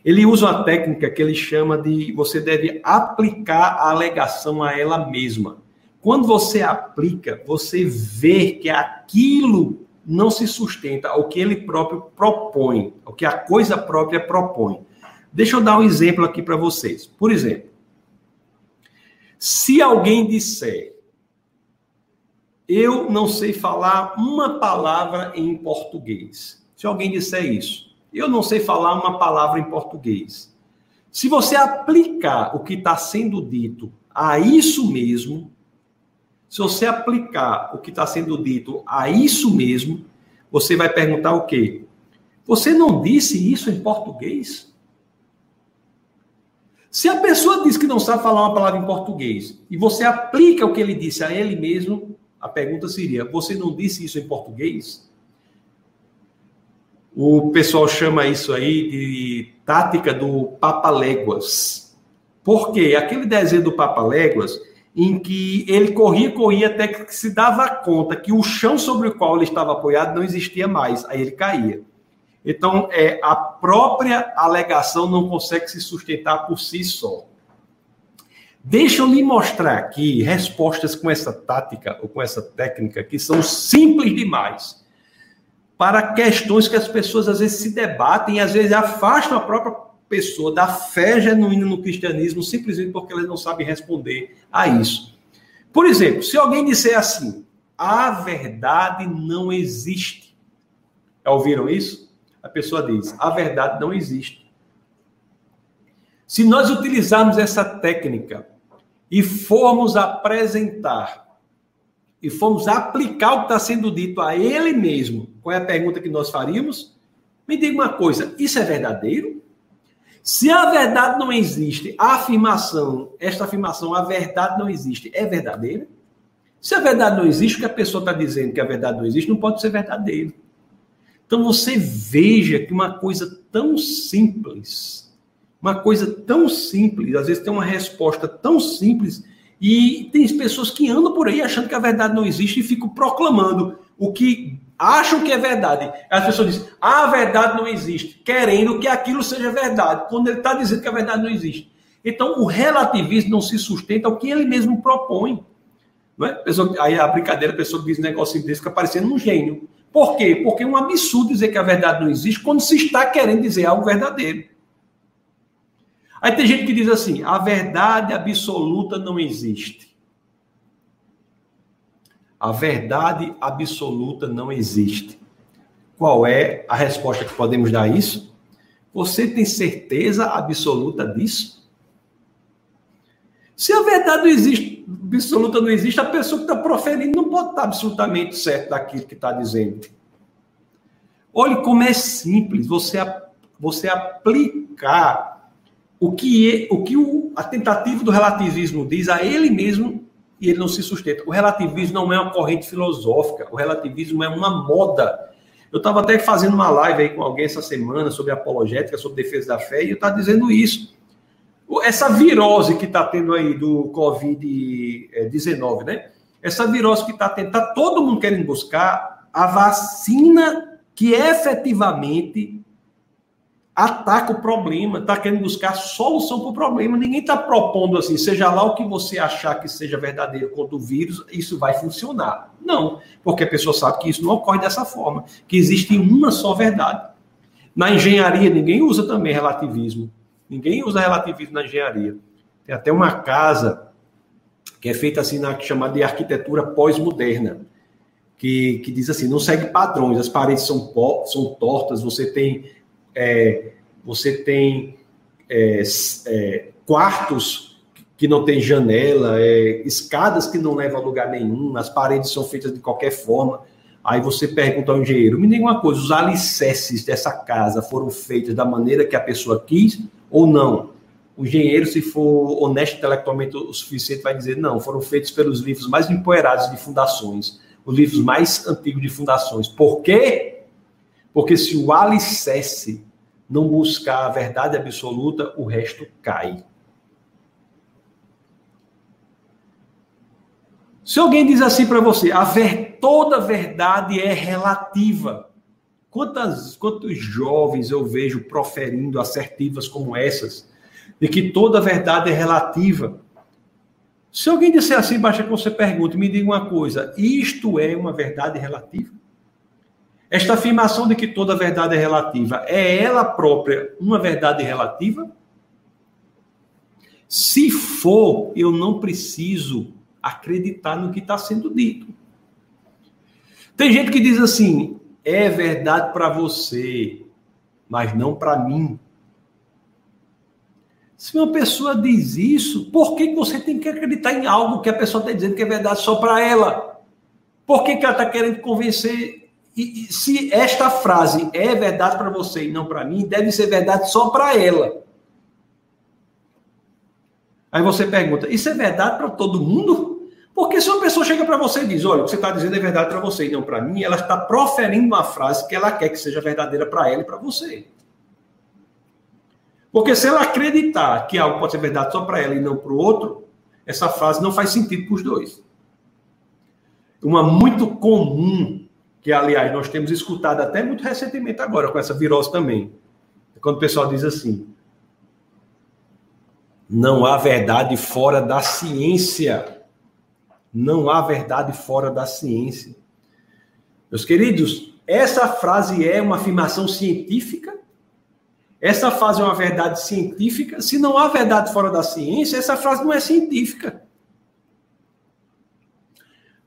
Ele usa uma técnica que ele chama de você deve aplicar a alegação a ela mesma. Quando você aplica, você vê que aquilo não se sustenta ao que ele próprio propõe, ao que a coisa própria propõe. Deixa eu dar um exemplo aqui para vocês. Por exemplo, se alguém disser eu não sei falar uma palavra em português. Se alguém disser isso, eu não sei falar uma palavra em português. Se você aplicar o que está sendo dito a isso mesmo, se você aplicar o que está sendo dito a isso mesmo, você vai perguntar o quê? Você não disse isso em português? Se a pessoa diz que não sabe falar uma palavra em português e você aplica o que ele disse a ele mesmo, a pergunta seria: você não disse isso em português? O pessoal chama isso aí de tática do Papaléguas. Por quê? Aquele desenho do Papaléguas, em que ele corria, corria até que se dava conta que o chão sobre o qual ele estava apoiado não existia mais, aí ele caía. Então, é, a própria alegação não consegue se sustentar por si só. Deixa eu lhe mostrar aqui respostas com essa tática ou com essa técnica que são simples demais para questões que as pessoas às vezes se debatem e às vezes afastam a própria pessoa da fé genuína no cristianismo simplesmente porque elas não sabem responder a isso. Por exemplo, se alguém disser assim: a verdade não existe. Já ouviram isso? A pessoa diz: a verdade não existe. Se nós utilizarmos essa técnica e formos apresentar e formos aplicar o que está sendo dito a ele mesmo, qual é a pergunta que nós faríamos? Me diga uma coisa: isso é verdadeiro? Se a verdade não existe, a afirmação, esta afirmação, a verdade não existe, é verdadeira? Se a verdade não existe, o que a pessoa está dizendo que a verdade não existe não pode ser verdadeiro. Então você veja que uma coisa tão simples uma coisa tão simples, às vezes tem uma resposta tão simples, e tem pessoas que andam por aí achando que a verdade não existe e ficam proclamando o que acham que é verdade. As pessoas dizem, a verdade não existe, querendo que aquilo seja verdade, quando ele está dizendo que a verdade não existe. Então, o relativismo não se sustenta ao que ele mesmo propõe. Não é? Pessoa, aí a brincadeira, a pessoa diz um negócio desse, fica parecendo um gênio. Por quê? Porque é um absurdo dizer que a verdade não existe quando se está querendo dizer algo verdadeiro. Aí tem gente que diz assim: a verdade absoluta não existe. A verdade absoluta não existe. Qual é a resposta que podemos dar a isso? Você tem certeza absoluta disso? Se a verdade existe, absoluta não existe, a pessoa que está proferindo não pode estar absolutamente certo daquilo que está dizendo. Olhe como é simples você, você aplicar o que, é, o, que o, a tentativa do relativismo diz a ele mesmo e ele não se sustenta. O relativismo não é uma corrente filosófica, o relativismo é uma moda. Eu estava até fazendo uma live aí com alguém essa semana sobre apologética, sobre defesa da fé, e eu estava dizendo isso. Essa virose que está tendo aí do Covid-19, né? Essa virose que está tendo, está todo mundo querendo buscar a vacina que efetivamente ataca o problema, está querendo buscar solução para o problema. Ninguém está propondo assim, seja lá o que você achar que seja verdadeiro contra o vírus, isso vai funcionar. Não, porque a pessoa sabe que isso não ocorre dessa forma, que existe uma só verdade. Na engenharia, ninguém usa também relativismo. Ninguém usa relativismo na engenharia. Tem até uma casa que é feita assim na chamada de arquitetura pós-moderna, que, que diz assim, não segue padrões, as paredes são, são tortas, você tem é, você tem é, é, quartos que não tem janela, é, escadas que não levam a lugar nenhum, as paredes são feitas de qualquer forma. Aí você pergunta ao engenheiro: me diga uma coisa, os alicerces dessa casa foram feitos da maneira que a pessoa quis ou não? O engenheiro, se for honesto intelectualmente o suficiente, vai dizer: não, foram feitos pelos livros mais empoeirados de fundações, os livros mais antigos de fundações. Por quê? Porque se o alicerce não buscar a verdade absoluta, o resto cai. Se alguém diz assim para você, a ver, toda verdade é relativa. Quantas, quantos jovens eu vejo proferindo assertivas como essas, de que toda verdade é relativa? Se alguém disser assim, basta que você pergunte, me diga uma coisa: isto é uma verdade relativa? Esta afirmação de que toda verdade é relativa, é ela própria uma verdade relativa? Se for, eu não preciso acreditar no que está sendo dito. Tem gente que diz assim: é verdade para você, mas não para mim. Se uma pessoa diz isso, por que você tem que acreditar em algo que a pessoa está dizendo que é verdade só para ela? Por que, que ela está querendo convencer e, e se esta frase é verdade para você e não para mim, deve ser verdade só para ela. Aí você pergunta: isso é verdade para todo mundo? Porque se uma pessoa chega para você e diz: olha, o que você está dizendo é verdade para você e não para mim, ela está proferindo uma frase que ela quer que seja verdadeira para ela e para você. Porque se ela acreditar que algo pode ser verdade só para ela e não para o outro, essa frase não faz sentido para os dois. Uma muito comum que aliás nós temos escutado até muito recentemente agora com essa virose também. Quando o pessoal diz assim: não há verdade fora da ciência. Não há verdade fora da ciência. Meus queridos, essa frase é uma afirmação científica? Essa frase é uma verdade científica? Se não há verdade fora da ciência, essa frase não é científica.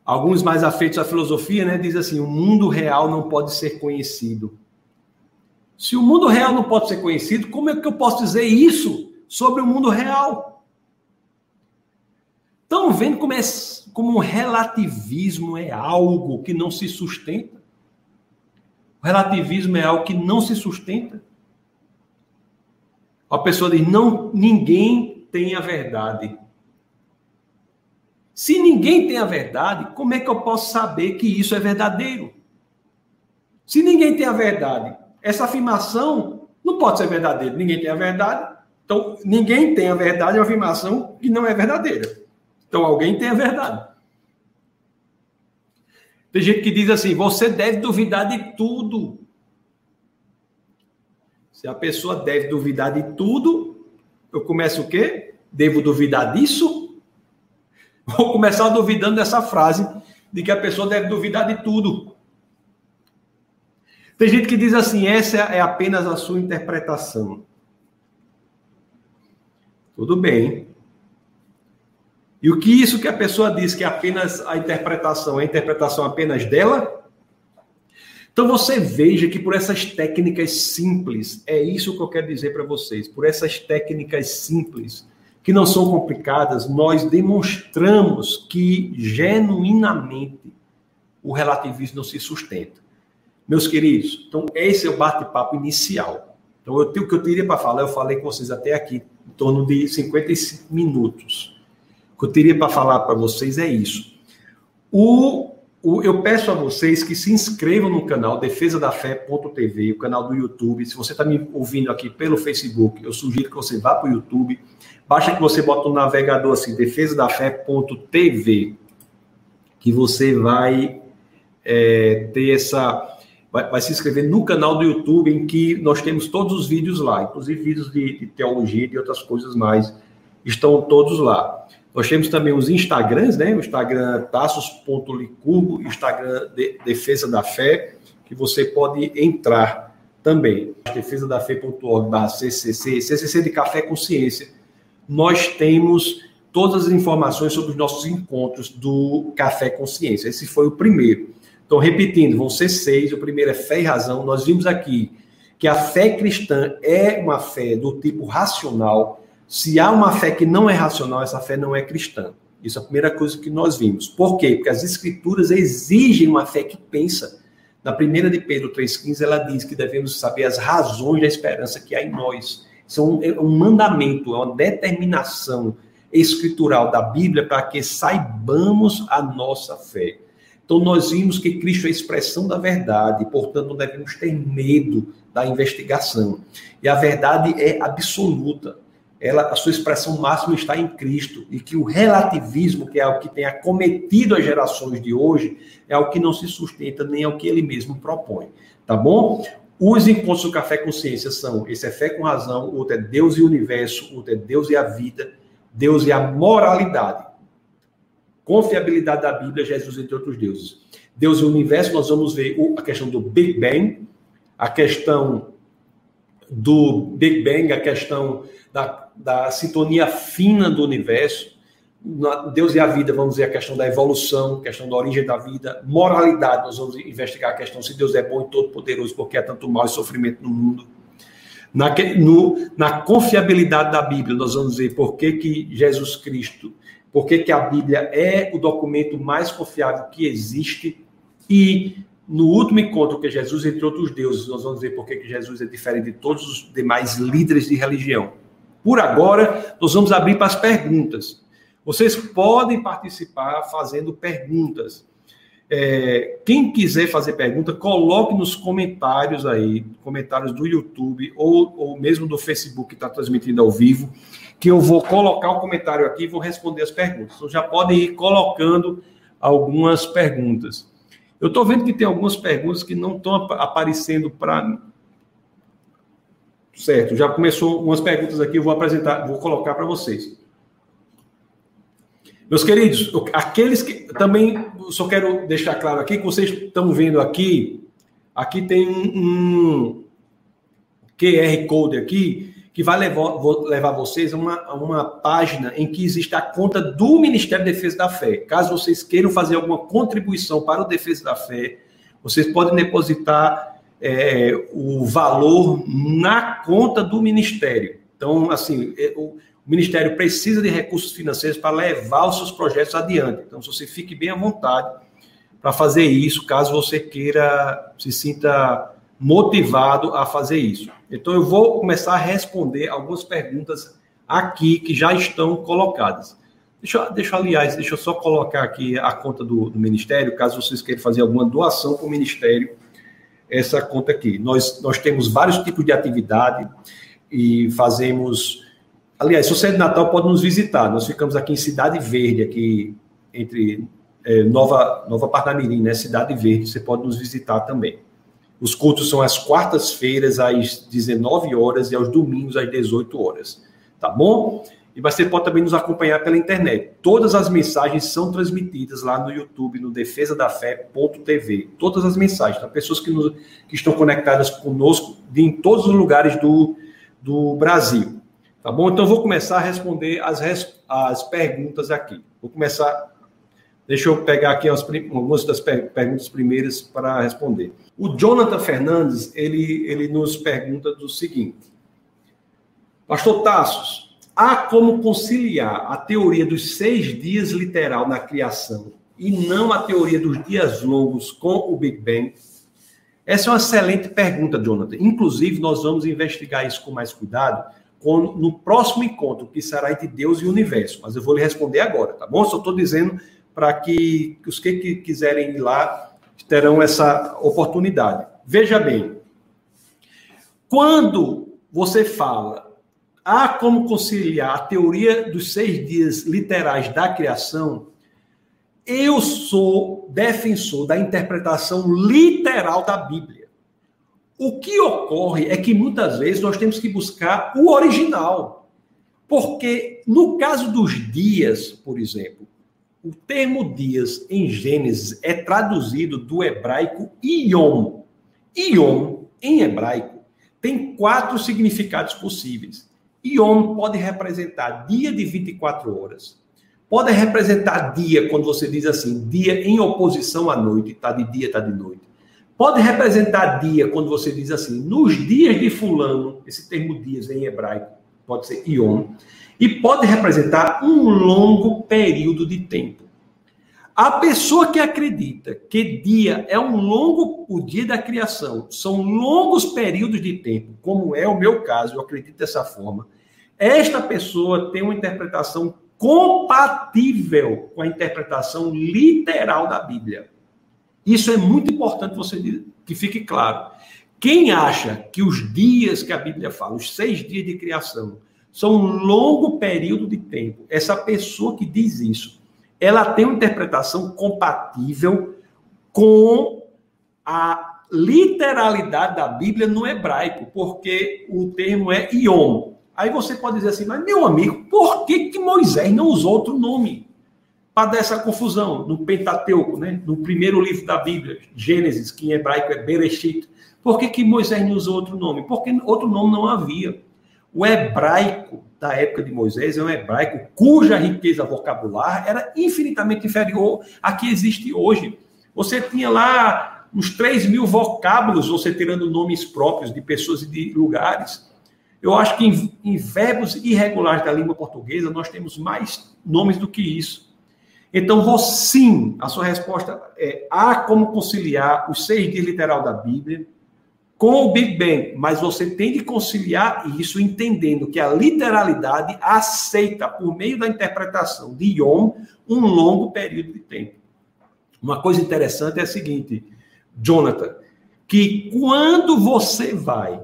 Alguns mais afeitos à filosofia, né, diz assim: o mundo real não pode ser conhecido. Se o mundo real não pode ser conhecido, como é que eu posso dizer isso sobre o mundo real? Estão vendo como, é, como o relativismo é algo que não se sustenta? O relativismo é algo que não se sustenta. A pessoa diz: não, ninguém tem a verdade. Se ninguém tem a verdade, como é que eu posso saber que isso é verdadeiro? Se ninguém tem a verdade, essa afirmação não pode ser verdadeira. Ninguém tem a verdade. Então, ninguém tem a verdade é uma afirmação que não é verdadeira. Então, alguém tem a verdade. Tem gente que diz assim: você deve duvidar de tudo. Se a pessoa deve duvidar de tudo, eu começo o quê? Devo duvidar disso? Vou começar duvidando dessa frase de que a pessoa deve duvidar de tudo. Tem gente que diz assim: essa é apenas a sua interpretação. Tudo bem. E o que isso que a pessoa diz que é apenas a interpretação, é a interpretação apenas dela? Então você veja que por essas técnicas simples, é isso que eu quero dizer para vocês, por essas técnicas simples, que não são complicadas, nós demonstramos que genuinamente o relativismo não se sustenta. Meus queridos, então esse é o bate-papo inicial. Então eu o que eu teria para falar, eu falei com vocês até aqui, em torno de 55 minutos. O que eu teria para falar para vocês é isso. O, o, eu peço a vocês que se inscrevam no canal Defesa da Fé.tv, o canal do YouTube. Se você está me ouvindo aqui pelo Facebook, eu sugiro que você vá para o YouTube Basta que você bota no navegador assim, defesadafé.tv, que você vai é, ter essa. vai, vai, se inscrever no canal do YouTube, em que nós temos todos os vídeos lá, inclusive vídeos de, de teologia e de outras coisas mais, estão todos lá. Nós temos também os Instagrams, né? O Instagram Tassos.licurgo, Instagram de, Defesa da Fé, que você pode entrar também. defesadafé.org CCC, CCC de Café Consciência. Nós temos todas as informações sobre os nossos encontros do Café Consciência. Esse foi o primeiro. Então, repetindo, vão ser seis. O primeiro é fé e razão. Nós vimos aqui que a fé cristã é uma fé do tipo racional, se há uma fé que não é racional, essa fé não é cristã. Isso é a primeira coisa que nós vimos. Por quê? Porque as escrituras exigem uma fé que pensa. Na primeira de Pedro 3,15, ela diz que devemos saber as razões da esperança que há em nós. Isso é é um mandamento, é uma determinação escritural da Bíblia para que saibamos a nossa fé. Então, nós vimos que Cristo é a expressão da verdade, portanto, não devemos ter medo da investigação. E a verdade é absoluta ela, a sua expressão máxima está em Cristo e que o relativismo, que é o que tem acometido as gerações de hoje, é o que não se sustenta nem é o que ele mesmo propõe, tá bom? Os encontros do Café Consciência são, esse é fé com razão, outro é Deus e o universo, outro é Deus e a vida, Deus e a moralidade. Confiabilidade da Bíblia, Jesus entre outros deuses. Deus e o universo, nós vamos ver a questão do Big Bang, a questão do Big Bang, a questão da, da sintonia fina do universo, Deus e a vida, vamos ver a questão da evolução, questão da origem da vida, moralidade, nós vamos investigar a questão se Deus é bom e todo-poderoso, porque há tanto mal e sofrimento no mundo. Na, no, na confiabilidade da Bíblia, nós vamos ver por que, que Jesus Cristo, por que, que a Bíblia é o documento mais confiável que existe e no último encontro que Jesus entre outros deuses, nós vamos ver por que Jesus é diferente de todos os demais líderes de religião. Por agora, nós vamos abrir para as perguntas. Vocês podem participar fazendo perguntas. É, quem quiser fazer pergunta, coloque nos comentários aí, comentários do YouTube ou, ou mesmo do Facebook que está transmitindo ao vivo, que eu vou colocar o comentário aqui e vou responder as perguntas. Então já podem ir colocando algumas perguntas. Eu estou vendo que tem algumas perguntas que não estão aparecendo para. Certo, já começou umas perguntas aqui, eu vou apresentar, vou colocar para vocês. Meus queridos, aqueles que também só quero deixar claro aqui que vocês estão vendo aqui, aqui tem um QR Code aqui que vai levar, levar vocês a uma, a uma página em que existe a conta do Ministério da Defesa da Fé. Caso vocês queiram fazer alguma contribuição para o Defesa da Fé, vocês podem depositar é, o valor na conta do Ministério. Então, assim, é, o Ministério precisa de recursos financeiros para levar os seus projetos adiante. Então, você fique bem à vontade para fazer isso, caso você queira, se sinta motivado a fazer isso. Então, eu vou começar a responder algumas perguntas aqui que já estão colocadas. Deixa, deixa aliás, deixa eu só colocar aqui a conta do, do Ministério, caso vocês queiram fazer alguma doação para o Ministério, essa conta aqui. Nós, nós temos vários tipos de atividade e fazemos. Aliás, é de Natal, pode nos visitar. Nós ficamos aqui em Cidade Verde, aqui entre é, Nova, Nova Parnamirim, né? Cidade Verde, você pode nos visitar também. Os cultos são às quartas-feiras, às 19 horas, e aos domingos, às 18 horas. Tá bom? E você pode também nos acompanhar pela internet. Todas as mensagens são transmitidas lá no YouTube, no defesadafé.tv. Todas as mensagens. Então, pessoas que, nos, que estão conectadas conosco de, em todos os lugares do, do Brasil. Tá bom? Então, vou começar a responder as, as perguntas aqui. Vou começar Deixa eu pegar aqui as, algumas das perguntas primeiras para responder. O Jonathan Fernandes, ele, ele nos pergunta do seguinte. Pastor Tassos, há como conciliar a teoria dos seis dias literal na criação e não a teoria dos dias longos com o Big Bang? Essa é uma excelente pergunta, Jonathan. Inclusive, nós vamos investigar isso com mais cuidado no próximo encontro, que será entre Deus e o universo. Mas eu vou lhe responder agora, tá bom? Só estou dizendo para que os que quiserem ir lá terão essa oportunidade. Veja bem, quando você fala há como conciliar a teoria dos seis dias literais da criação, eu sou defensor da interpretação literal da Bíblia. O que ocorre é que muitas vezes nós temos que buscar o original. Porque no caso dos dias, por exemplo, o termo dias em Gênesis é traduzido do hebraico Yom. Yom, em hebraico, tem quatro significados possíveis. Yom pode representar dia de 24 horas. Pode representar dia, quando você diz assim, dia em oposição à noite, está de dia, está de noite. Pode representar dia, quando você diz assim, nos dias de fulano, esse termo dias em hebraico, pode ser Yom, e pode representar um longo período de tempo. A pessoa que acredita que dia é um longo, o dia da criação, são longos períodos de tempo, como é o meu caso, eu acredito dessa forma, esta pessoa tem uma interpretação compatível com a interpretação literal da Bíblia. Isso é muito importante você que fique claro. Quem acha que os dias que a Bíblia fala, os seis dias de criação, são um longo período de tempo, essa pessoa que diz isso, ela tem uma interpretação compatível com a literalidade da Bíblia no hebraico, porque o termo é iom. Aí você pode dizer assim, mas meu amigo, por que, que Moisés não usou outro nome? Para dar essa confusão no Pentateuco, né? no primeiro livro da Bíblia, Gênesis, que em hebraico é Bereshit. Por que, que Moisés não usou outro nome? Porque outro nome não havia. O hebraico da época de Moisés é um hebraico cuja riqueza vocabular era infinitamente inferior à que existe hoje. Você tinha lá uns 3 mil vocábulos, você tirando nomes próprios de pessoas e de lugares. Eu acho que em, em verbos irregulares da língua portuguesa nós temos mais nomes do que isso. Então, sim, a sua resposta é: há como conciliar os seis dias literal da Bíblia com o Big Bang, mas você tem de conciliar isso entendendo que a literalidade aceita, por meio da interpretação de Yom, um longo período de tempo. Uma coisa interessante é a seguinte, Jonathan, que quando você vai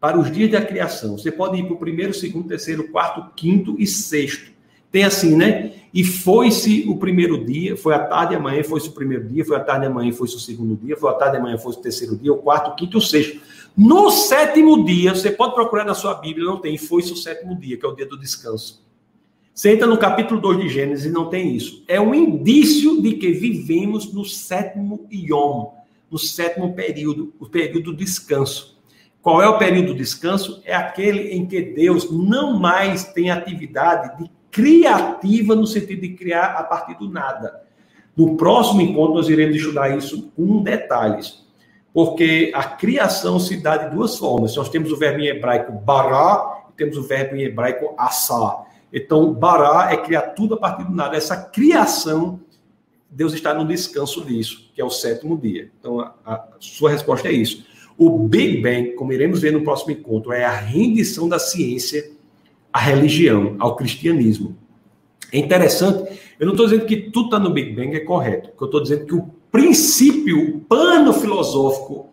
para os dias da criação, você pode ir para o primeiro, segundo, terceiro, quarto, quinto e sexto. Tem assim, né? E foi-se o primeiro dia, foi a tarde e amanhã, foi-se o primeiro dia, foi a tarde e amanhã, foi-se o segundo dia, foi a tarde e amanhã, foi-se o terceiro dia, o quarto, o quinto e o sexto. No sétimo dia, você pode procurar na sua Bíblia, não tem, foi-se o sétimo dia, que é o dia do descanso. Você entra no capítulo 2 de Gênesis e não tem isso. É um indício de que vivemos no sétimo Yom, no sétimo período, o período do descanso. Qual é o período do descanso? É aquele em que Deus não mais tem atividade de criativa no sentido de criar a partir do nada. No próximo encontro, nós iremos estudar isso com detalhes, porque a criação se dá de duas formas. Nós temos o verbo em hebraico bará e temos o verbo em hebraico assá. Então, bará é criar tudo a partir do nada. Essa criação, Deus está no descanso disso, que é o sétimo dia. Então, a, a sua resposta é isso. O Big Bang, como iremos ver no próximo encontro, é a rendição da ciência à religião, ao cristianismo. É interessante, eu não estou dizendo que tudo está no Big Bang é correto, eu estou dizendo que o princípio, o pano filosófico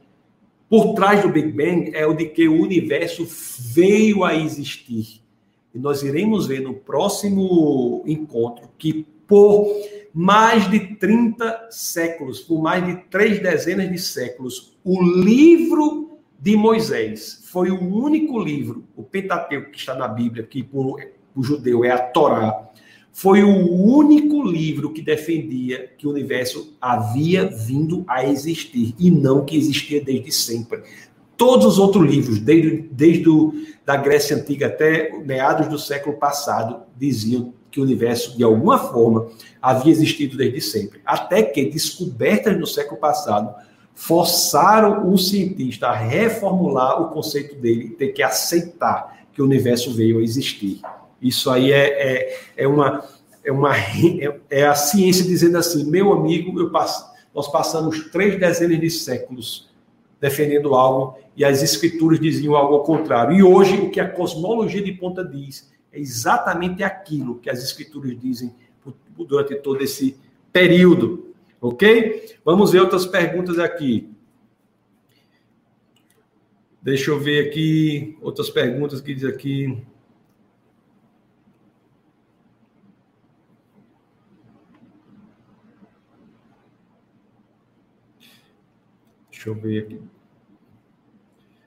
por trás do Big Bang é o de que o universo veio a existir. E nós iremos ver no próximo encontro que por mais de 30 séculos, por mais de três dezenas de séculos, o livro de Moisés foi o único livro, o Pentateuco que está na Bíblia, que por o judeu é a Torá, foi o único livro que defendia que o universo havia vindo a existir e não que existia desde sempre. Todos os outros livros, desde, desde o, da Grécia Antiga até meados do século passado, diziam que o universo, de alguma forma, havia existido desde sempre. Até que, descobertas no século passado, forçaram o cientista a reformular o conceito dele, ter que aceitar que o universo veio a existir. Isso aí é, é, é uma é uma é, é, a ciência dizendo assim, meu amigo, nós passamos três dezenas de séculos defendendo algo e as escrituras diziam algo ao contrário. E hoje o que a cosmologia de ponta diz é exatamente aquilo que as escrituras dizem durante todo esse período. Ok? Vamos ver outras perguntas aqui. Deixa eu ver aqui outras perguntas que diz aqui. Deixa eu ver aqui.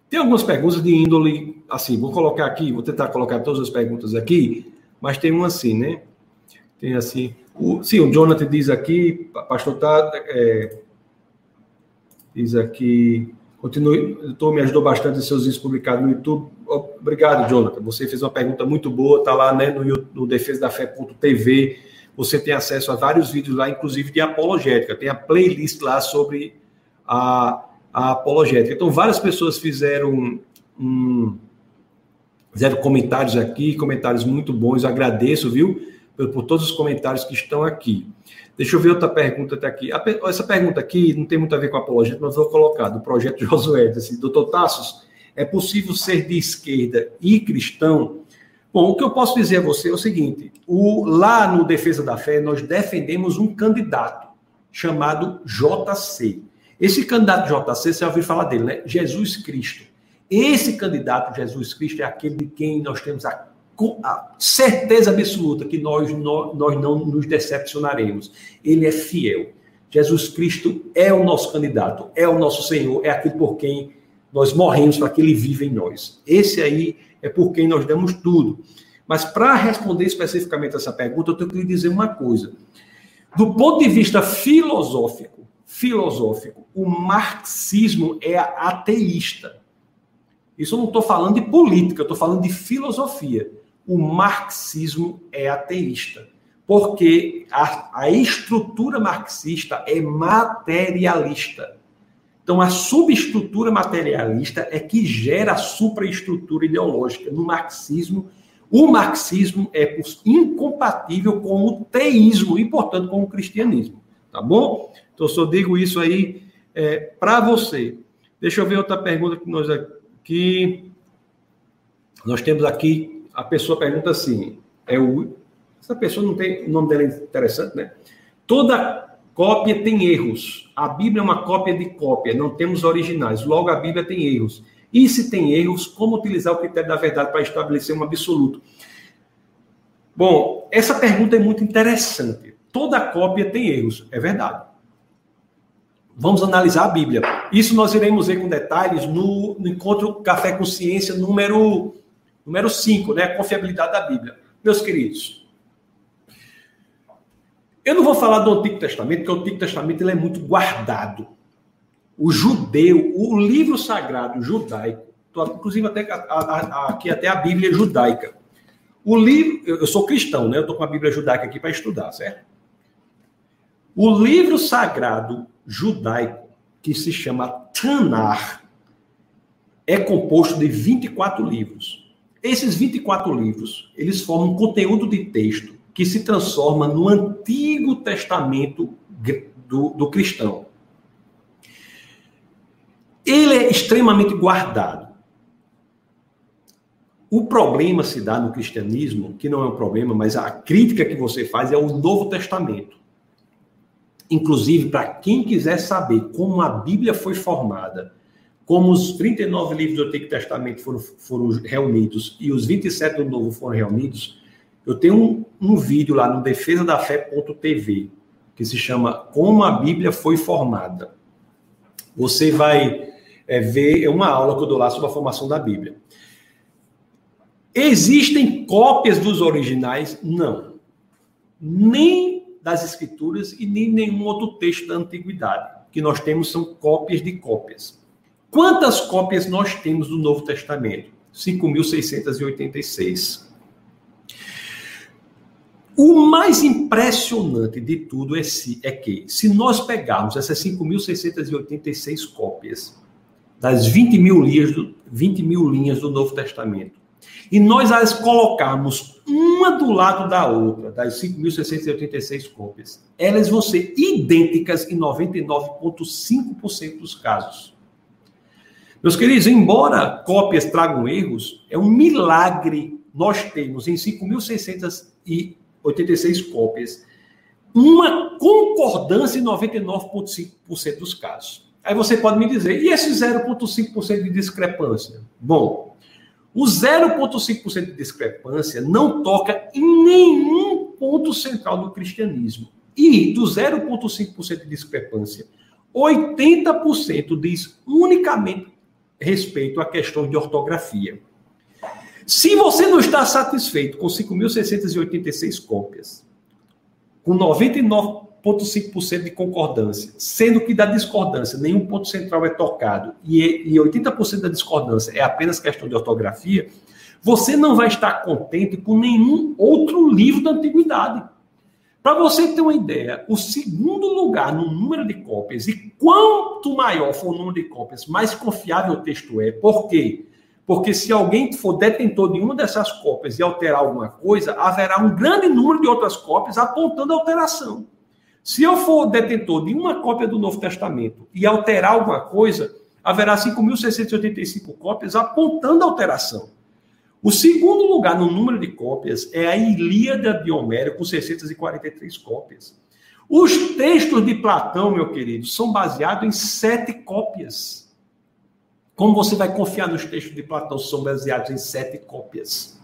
Tem algumas perguntas de índole, assim, vou colocar aqui, vou tentar colocar todas as perguntas aqui, mas tem uma assim, né? Tem assim, o, sim, o Jonathan diz aqui, pastor tá, é, diz aqui, continue, doutor, me ajudou bastante seus vídeos publicados no YouTube. Obrigado, Jonathan. Você fez uma pergunta muito boa, tá lá né, no, no defesa da fé.tv. Você tem acesso a vários vídeos lá, inclusive de apologética. Tem a playlist lá sobre a, a apologética. Então, várias pessoas fizeram um, fizeram comentários aqui, comentários muito bons. Eu agradeço, viu? Por, todos os comentários que estão aqui. Deixa eu ver outra pergunta até aqui. essa pergunta aqui não tem muito a ver com a apologética, mas vou colocar, do projeto Josué. Assim, Doutor Tassos, é possível ser de esquerda e cristão? Bom, o que eu posso dizer a você é o seguinte: o, lá no Defesa da Fé, nós defendemos um candidato chamado JC. Esse candidato JC, você já ouviu falar dele, né? Jesus Cristo. Esse candidato, Jesus Cristo, é aquele de quem nós temos a com a certeza absoluta que nós, nós, nós não nos decepcionaremos. Ele é fiel. Jesus Cristo é o nosso candidato, é o nosso Senhor, é aquele por quem nós morremos para que ele viva em nós. Esse aí é por quem nós damos tudo. Mas para responder especificamente essa pergunta, eu tenho que lhe dizer uma coisa. Do ponto de vista filosófico, filosófico, o marxismo é ateísta. Isso eu não estou falando de política, eu estou falando de filosofia o marxismo é ateísta, porque a, a estrutura marxista é materialista. Então, a subestrutura materialista é que gera a supraestrutura ideológica. No marxismo, o marxismo é incompatível com o teísmo e, portanto, com o cristianismo. Tá bom? Então, eu só digo isso aí é, para você. Deixa eu ver outra pergunta que nós aqui. Nós temos aqui a pessoa pergunta assim: é o, essa pessoa não tem. O nome dela é interessante, né? Toda cópia tem erros. A Bíblia é uma cópia de cópia, não temos originais. Logo, a Bíblia tem erros. E se tem erros, como utilizar o critério da verdade para estabelecer um absoluto? Bom, essa pergunta é muito interessante. Toda cópia tem erros, é verdade. Vamos analisar a Bíblia. Isso nós iremos ver com detalhes no, no encontro Café com Ciência número Número 5, né? Confiabilidade da Bíblia. Meus queridos, eu não vou falar do Antigo Testamento, porque o Antigo Testamento ele é muito guardado. O judeu, o livro sagrado judaico, inclusive até, a, a, aqui até a Bíblia judaica. O livro, eu sou cristão, né? Eu estou com a Bíblia judaica aqui para estudar, certo? O livro sagrado judaico, que se chama Tanar, é composto de 24 livros. Esses 24 livros, eles formam um conteúdo de texto que se transforma no Antigo Testamento do, do cristão. Ele é extremamente guardado. O problema se dá no cristianismo, que não é um problema, mas a crítica que você faz é o Novo Testamento. Inclusive, para quem quiser saber como a Bíblia foi formada, como os 39 livros do Antigo Testamento foram, foram reunidos e os 27 do Novo foram reunidos, eu tenho um, um vídeo lá no defesadafé.tv que se chama Como a Bíblia foi formada. Você vai é, ver, é uma aula que eu dou lá sobre a formação da Bíblia. Existem cópias dos originais? Não. Nem das Escrituras e nem nenhum outro texto da Antiguidade. O que nós temos são cópias de cópias. Quantas cópias nós temos do Novo Testamento? 5.686. O mais impressionante de tudo é, se, é que, se nós pegarmos essas 5.686 cópias das 20 mil, linhas do, 20 mil linhas do Novo Testamento, e nós as colocarmos uma do lado da outra, das 5.686 cópias, elas vão ser idênticas em 99,5% dos casos. Meus queridos, embora cópias tragam erros, é um milagre nós temos em 5.686 cópias uma concordância em 99,5% dos casos. Aí você pode me dizer, e esse 0,5% de discrepância? Bom, o 0,5% de discrepância não toca em nenhum ponto central do cristianismo. E do 0,5% de discrepância, 80% diz unicamente respeito a questões de ortografia. Se você não está satisfeito com 5.686 cópias, com 99,5% de concordância, sendo que da discordância nenhum ponto central é tocado e 80% da discordância é apenas questão de ortografia, você não vai estar contente com nenhum outro livro da antiguidade. Para você ter uma ideia, o segundo lugar no número de cópias, e quanto maior for o número de cópias, mais confiável o texto é. Por quê? Porque se alguém for detentor de uma dessas cópias e alterar alguma coisa, haverá um grande número de outras cópias apontando a alteração. Se eu for detentor de uma cópia do Novo Testamento e alterar alguma coisa, haverá 5.685 cópias apontando a alteração. O segundo lugar no número de cópias é a Ilíada de Homero, com 643 cópias. Os textos de Platão, meu querido, são baseados em sete cópias. Como você vai confiar nos textos de Platão são baseados em sete cópias?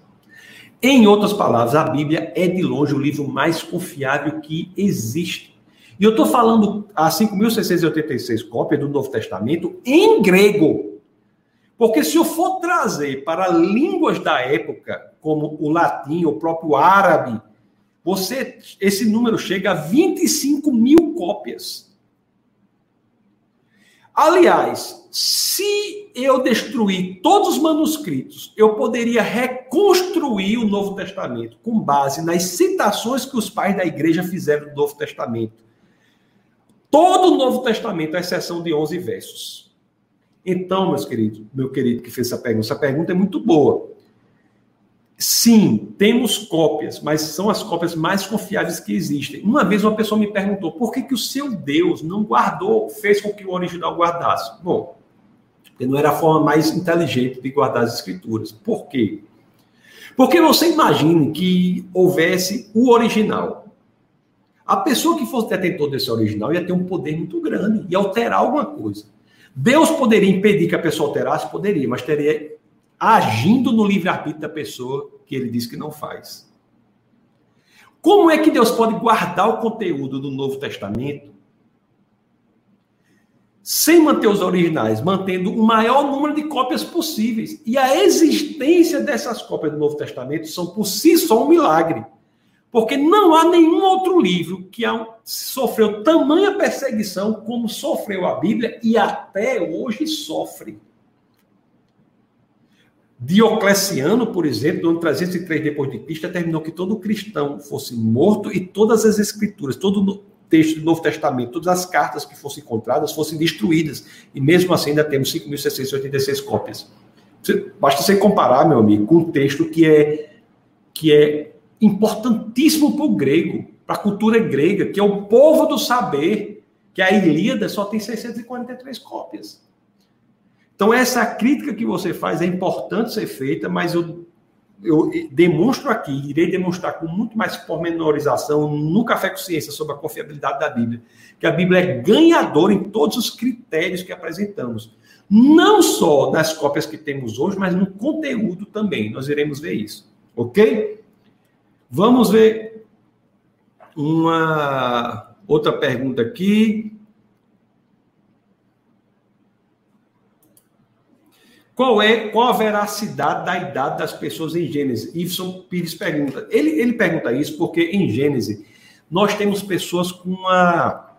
Em outras palavras, a Bíblia é de longe o livro mais confiável que existe. E eu estou falando a 5.686 cópias do Novo Testamento em grego. Porque se eu for trazer para línguas da época, como o latim, o próprio árabe, você, esse número chega a 25 mil cópias. Aliás, se eu destruir todos os manuscritos, eu poderia reconstruir o Novo Testamento com base nas citações que os pais da igreja fizeram do Novo Testamento. Todo o Novo Testamento, à exceção de 11 versos. Então, meus queridos, meu querido que fez essa pergunta, essa pergunta é muito boa. Sim, temos cópias, mas são as cópias mais confiáveis que existem. Uma vez uma pessoa me perguntou por que, que o seu Deus não guardou, fez com que o original guardasse. Bom, porque não era a forma mais inteligente de guardar as escrituras. Por quê? Porque você imagine que houvesse o original. A pessoa que fosse detentor desse original ia ter um poder muito grande, ia alterar alguma coisa. Deus poderia impedir que a pessoa alterasse? Poderia, mas teria agindo no livre-arbítrio da pessoa que ele diz que não faz. Como é que Deus pode guardar o conteúdo do Novo Testamento sem manter os originais, mantendo o maior número de cópias possíveis? E a existência dessas cópias do Novo Testamento são por si só um milagre. Porque não há nenhum outro livro que sofreu tamanha perseguição como sofreu a Bíblia e até hoje sofre. Diocleciano, por exemplo, no ano 303 depois de Cristo, determinou que todo cristão fosse morto e todas as escrituras, todo o texto do Novo Testamento, todas as cartas que fossem encontradas fossem destruídas. E mesmo assim ainda temos 5.686 cópias. Basta você comparar, meu amigo, com um texto que é que é importantíssimo para o grego, para a cultura grega, que é o povo do saber, que a Ilíada só tem 643 cópias. Então, essa crítica que você faz é importante ser feita, mas eu, eu demonstro aqui, irei demonstrar com muito mais pormenorização no Café com Ciência sobre a confiabilidade da Bíblia, que a Bíblia é ganhadora em todos os critérios que apresentamos. Não só nas cópias que temos hoje, mas no conteúdo também. Nós iremos ver isso. Ok? Vamos ver uma outra pergunta aqui. Qual é qual a veracidade da idade das pessoas em Gênesis? Iveson Pires pergunta. Ele, ele pergunta isso porque em Gênesis nós temos pessoas com uma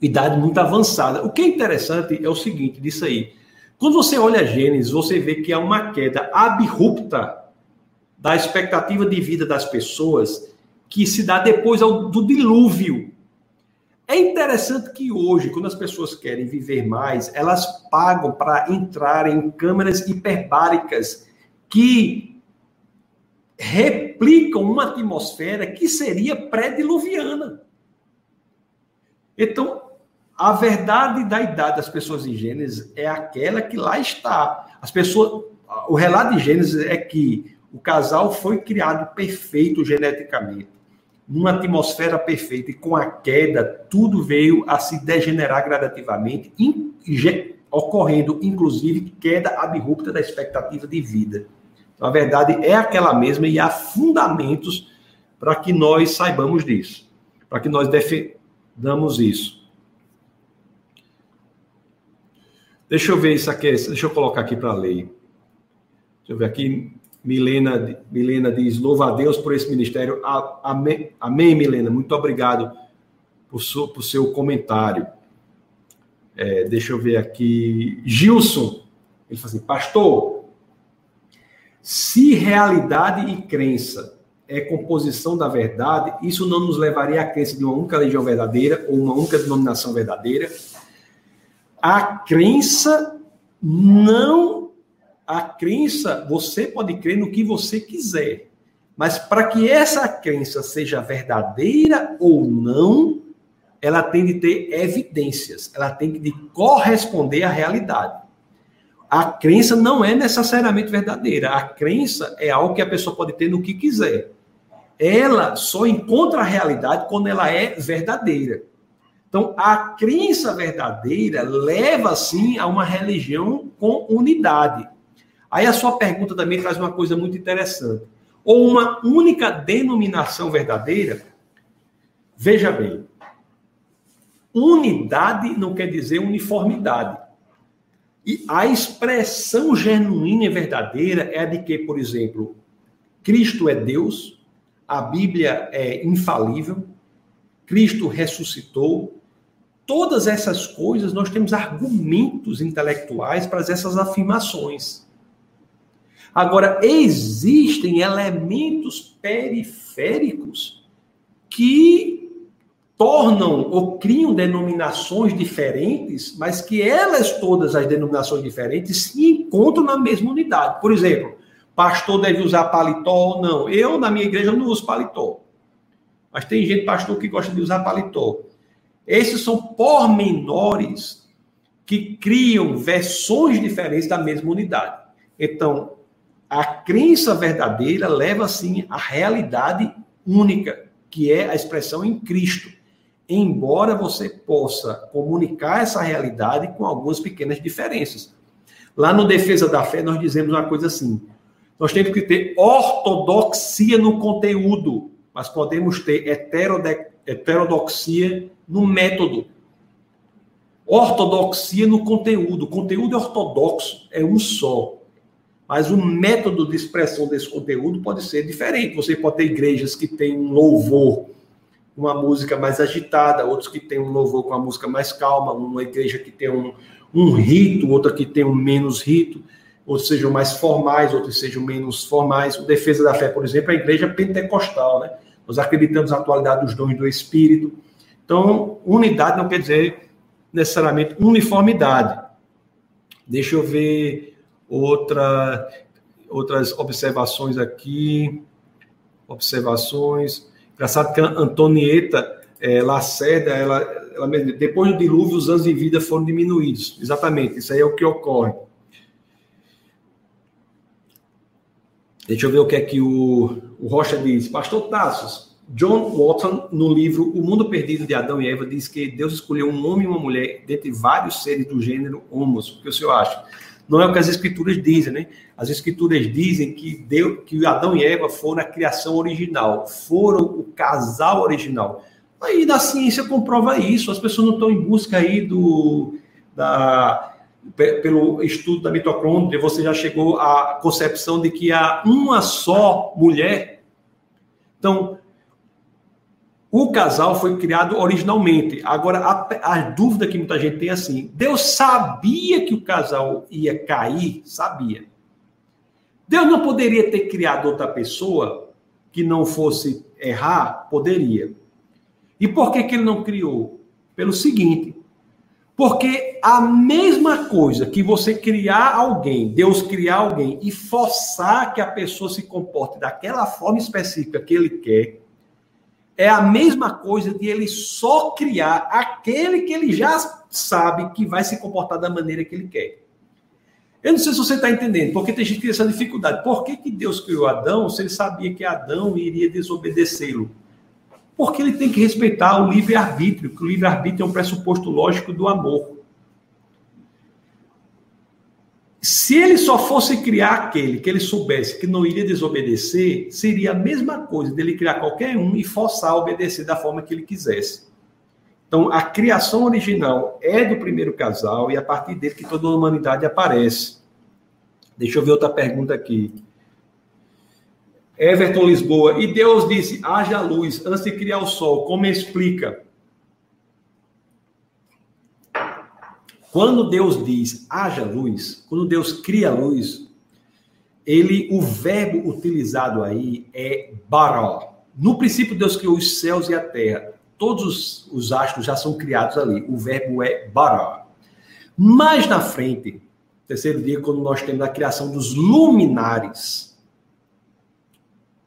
idade muito avançada. O que é interessante é o seguinte disso aí. Quando você olha Gênesis, você vê que há uma queda abrupta da expectativa de vida das pessoas que se dá depois do dilúvio. É interessante que hoje, quando as pessoas querem viver mais, elas pagam para entrar em câmeras hiperbáricas que replicam uma atmosfera que seria pré-diluviana. Então, a verdade da idade das pessoas em Gênesis é aquela que lá está. As pessoas, o relato de Gênesis é que o casal foi criado perfeito geneticamente, numa atmosfera perfeita, e com a queda, tudo veio a se degenerar gradativamente, ocorrendo, inclusive, queda abrupta da expectativa de vida. Então, a verdade é aquela mesma e há fundamentos para que nós saibamos disso, para que nós defendamos isso. Deixa eu ver isso aqui, deixa eu colocar aqui para ler. Deixa eu ver aqui. Milena, Milena diz: louva a Deus por esse ministério. Amém, amém Milena. Muito obrigado por, seu, por seu comentário. É, deixa eu ver aqui. Gilson, ele fala assim: Pastor, se realidade e crença é composição da verdade, isso não nos levaria à crença de uma única religião verdadeira ou uma única denominação verdadeira. A crença não. A crença, você pode crer no que você quiser. Mas para que essa crença seja verdadeira ou não, ela tem de ter evidências, ela tem de corresponder à realidade. A crença não é necessariamente verdadeira. A crença é algo que a pessoa pode ter no que quiser ela só encontra a realidade quando ela é verdadeira. Então, a crença verdadeira leva, sim, a uma religião com unidade. Aí a sua pergunta também traz uma coisa muito interessante. Ou uma única denominação verdadeira? Veja bem, unidade não quer dizer uniformidade. E a expressão genuína e verdadeira é a de que, por exemplo, Cristo é Deus, a Bíblia é infalível, Cristo ressuscitou. Todas essas coisas, nós temos argumentos intelectuais para essas afirmações. Agora, existem elementos periféricos que tornam ou criam denominações diferentes, mas que elas, todas as denominações diferentes, se encontram na mesma unidade. Por exemplo, pastor deve usar paletó ou não. Eu, na minha igreja, não uso paletó. Mas tem gente, pastor, que gosta de usar paletó. Esses são pormenores que criam versões diferentes da mesma unidade. Então, a crença verdadeira leva, sim, à realidade única, que é a expressão em Cristo. Embora você possa comunicar essa realidade com algumas pequenas diferenças. Lá no Defesa da Fé, nós dizemos uma coisa assim: nós temos que ter ortodoxia no conteúdo, mas podemos ter heterodoxia no método. Ortodoxia no conteúdo. O conteúdo ortodoxo, é um só. Mas o método de expressão desse conteúdo pode ser diferente. Você pode ter igrejas que têm um louvor, uma música mais agitada, outros que têm um louvor com uma música mais calma, uma igreja que tem um, um rito, outra que tem um menos rito outros sejam mais formais, outros sejam menos formais. O Defesa da Fé, por exemplo, é a igreja pentecostal, né? Nós acreditamos na atualidade dos dons do Espírito. Então, unidade não quer dizer necessariamente uniformidade. Deixa eu ver outra, outras observações aqui. Observações. Engraçado que a Antonieta é, Lacerda, ela, ela, depois do dilúvio, os anos de vida foram diminuídos. Exatamente, isso aí é o que ocorre. Deixa eu ver o que é que o, o Rocha diz. Pastor Tassos, John Watson, no livro O Mundo Perdido de Adão e Eva, diz que Deus escolheu um homem e uma mulher dentre vários seres do gênero homos. O que o senhor acha? Não é o que as escrituras dizem, né? As escrituras dizem que, Deus, que Adão e Eva foram a criação original, foram o casal original. Aí da ciência comprova isso. As pessoas não estão em busca aí do, da, pelo estudo da mitocôndria, você já chegou à concepção de que há uma só mulher. Então, o casal foi criado originalmente. Agora, a, a, dúvida que muita gente tem é assim: Deus sabia que o casal ia cair? Sabia. Deus não poderia ter criado outra pessoa que não fosse errar? Poderia. E por que, que ele não criou? Pelo seguinte: porque a mesma coisa que você criar alguém, Deus criar alguém e forçar que a pessoa se comporte daquela forma específica que ele quer, é a mesma coisa de ele só criar aquele que ele já sabe que vai se comportar da maneira que ele quer. Eu não sei se você está entendendo, porque tem gente que tem essa dificuldade. Por que, que Deus criou Adão se ele sabia que Adão iria desobedecê-lo? Porque ele tem que respeitar o livre-arbítrio, que o livre-arbítrio é um pressuposto lógico do amor. Se ele só fosse criar aquele que ele soubesse que não iria desobedecer, seria a mesma coisa dele criar qualquer um e forçar a obedecer da forma que ele quisesse. Então, a criação original é do primeiro casal e a partir dele que toda a humanidade aparece. Deixa eu ver outra pergunta aqui. Everton Lisboa. E Deus disse: haja luz antes de criar o sol. Como explica? Quando Deus diz haja luz, quando Deus cria luz, ele, o verbo utilizado aí é bara. No princípio, Deus criou os céus e a terra. Todos os, os astros já são criados ali. O verbo é bara. Mais na frente, terceiro dia, quando nós temos a criação dos luminares.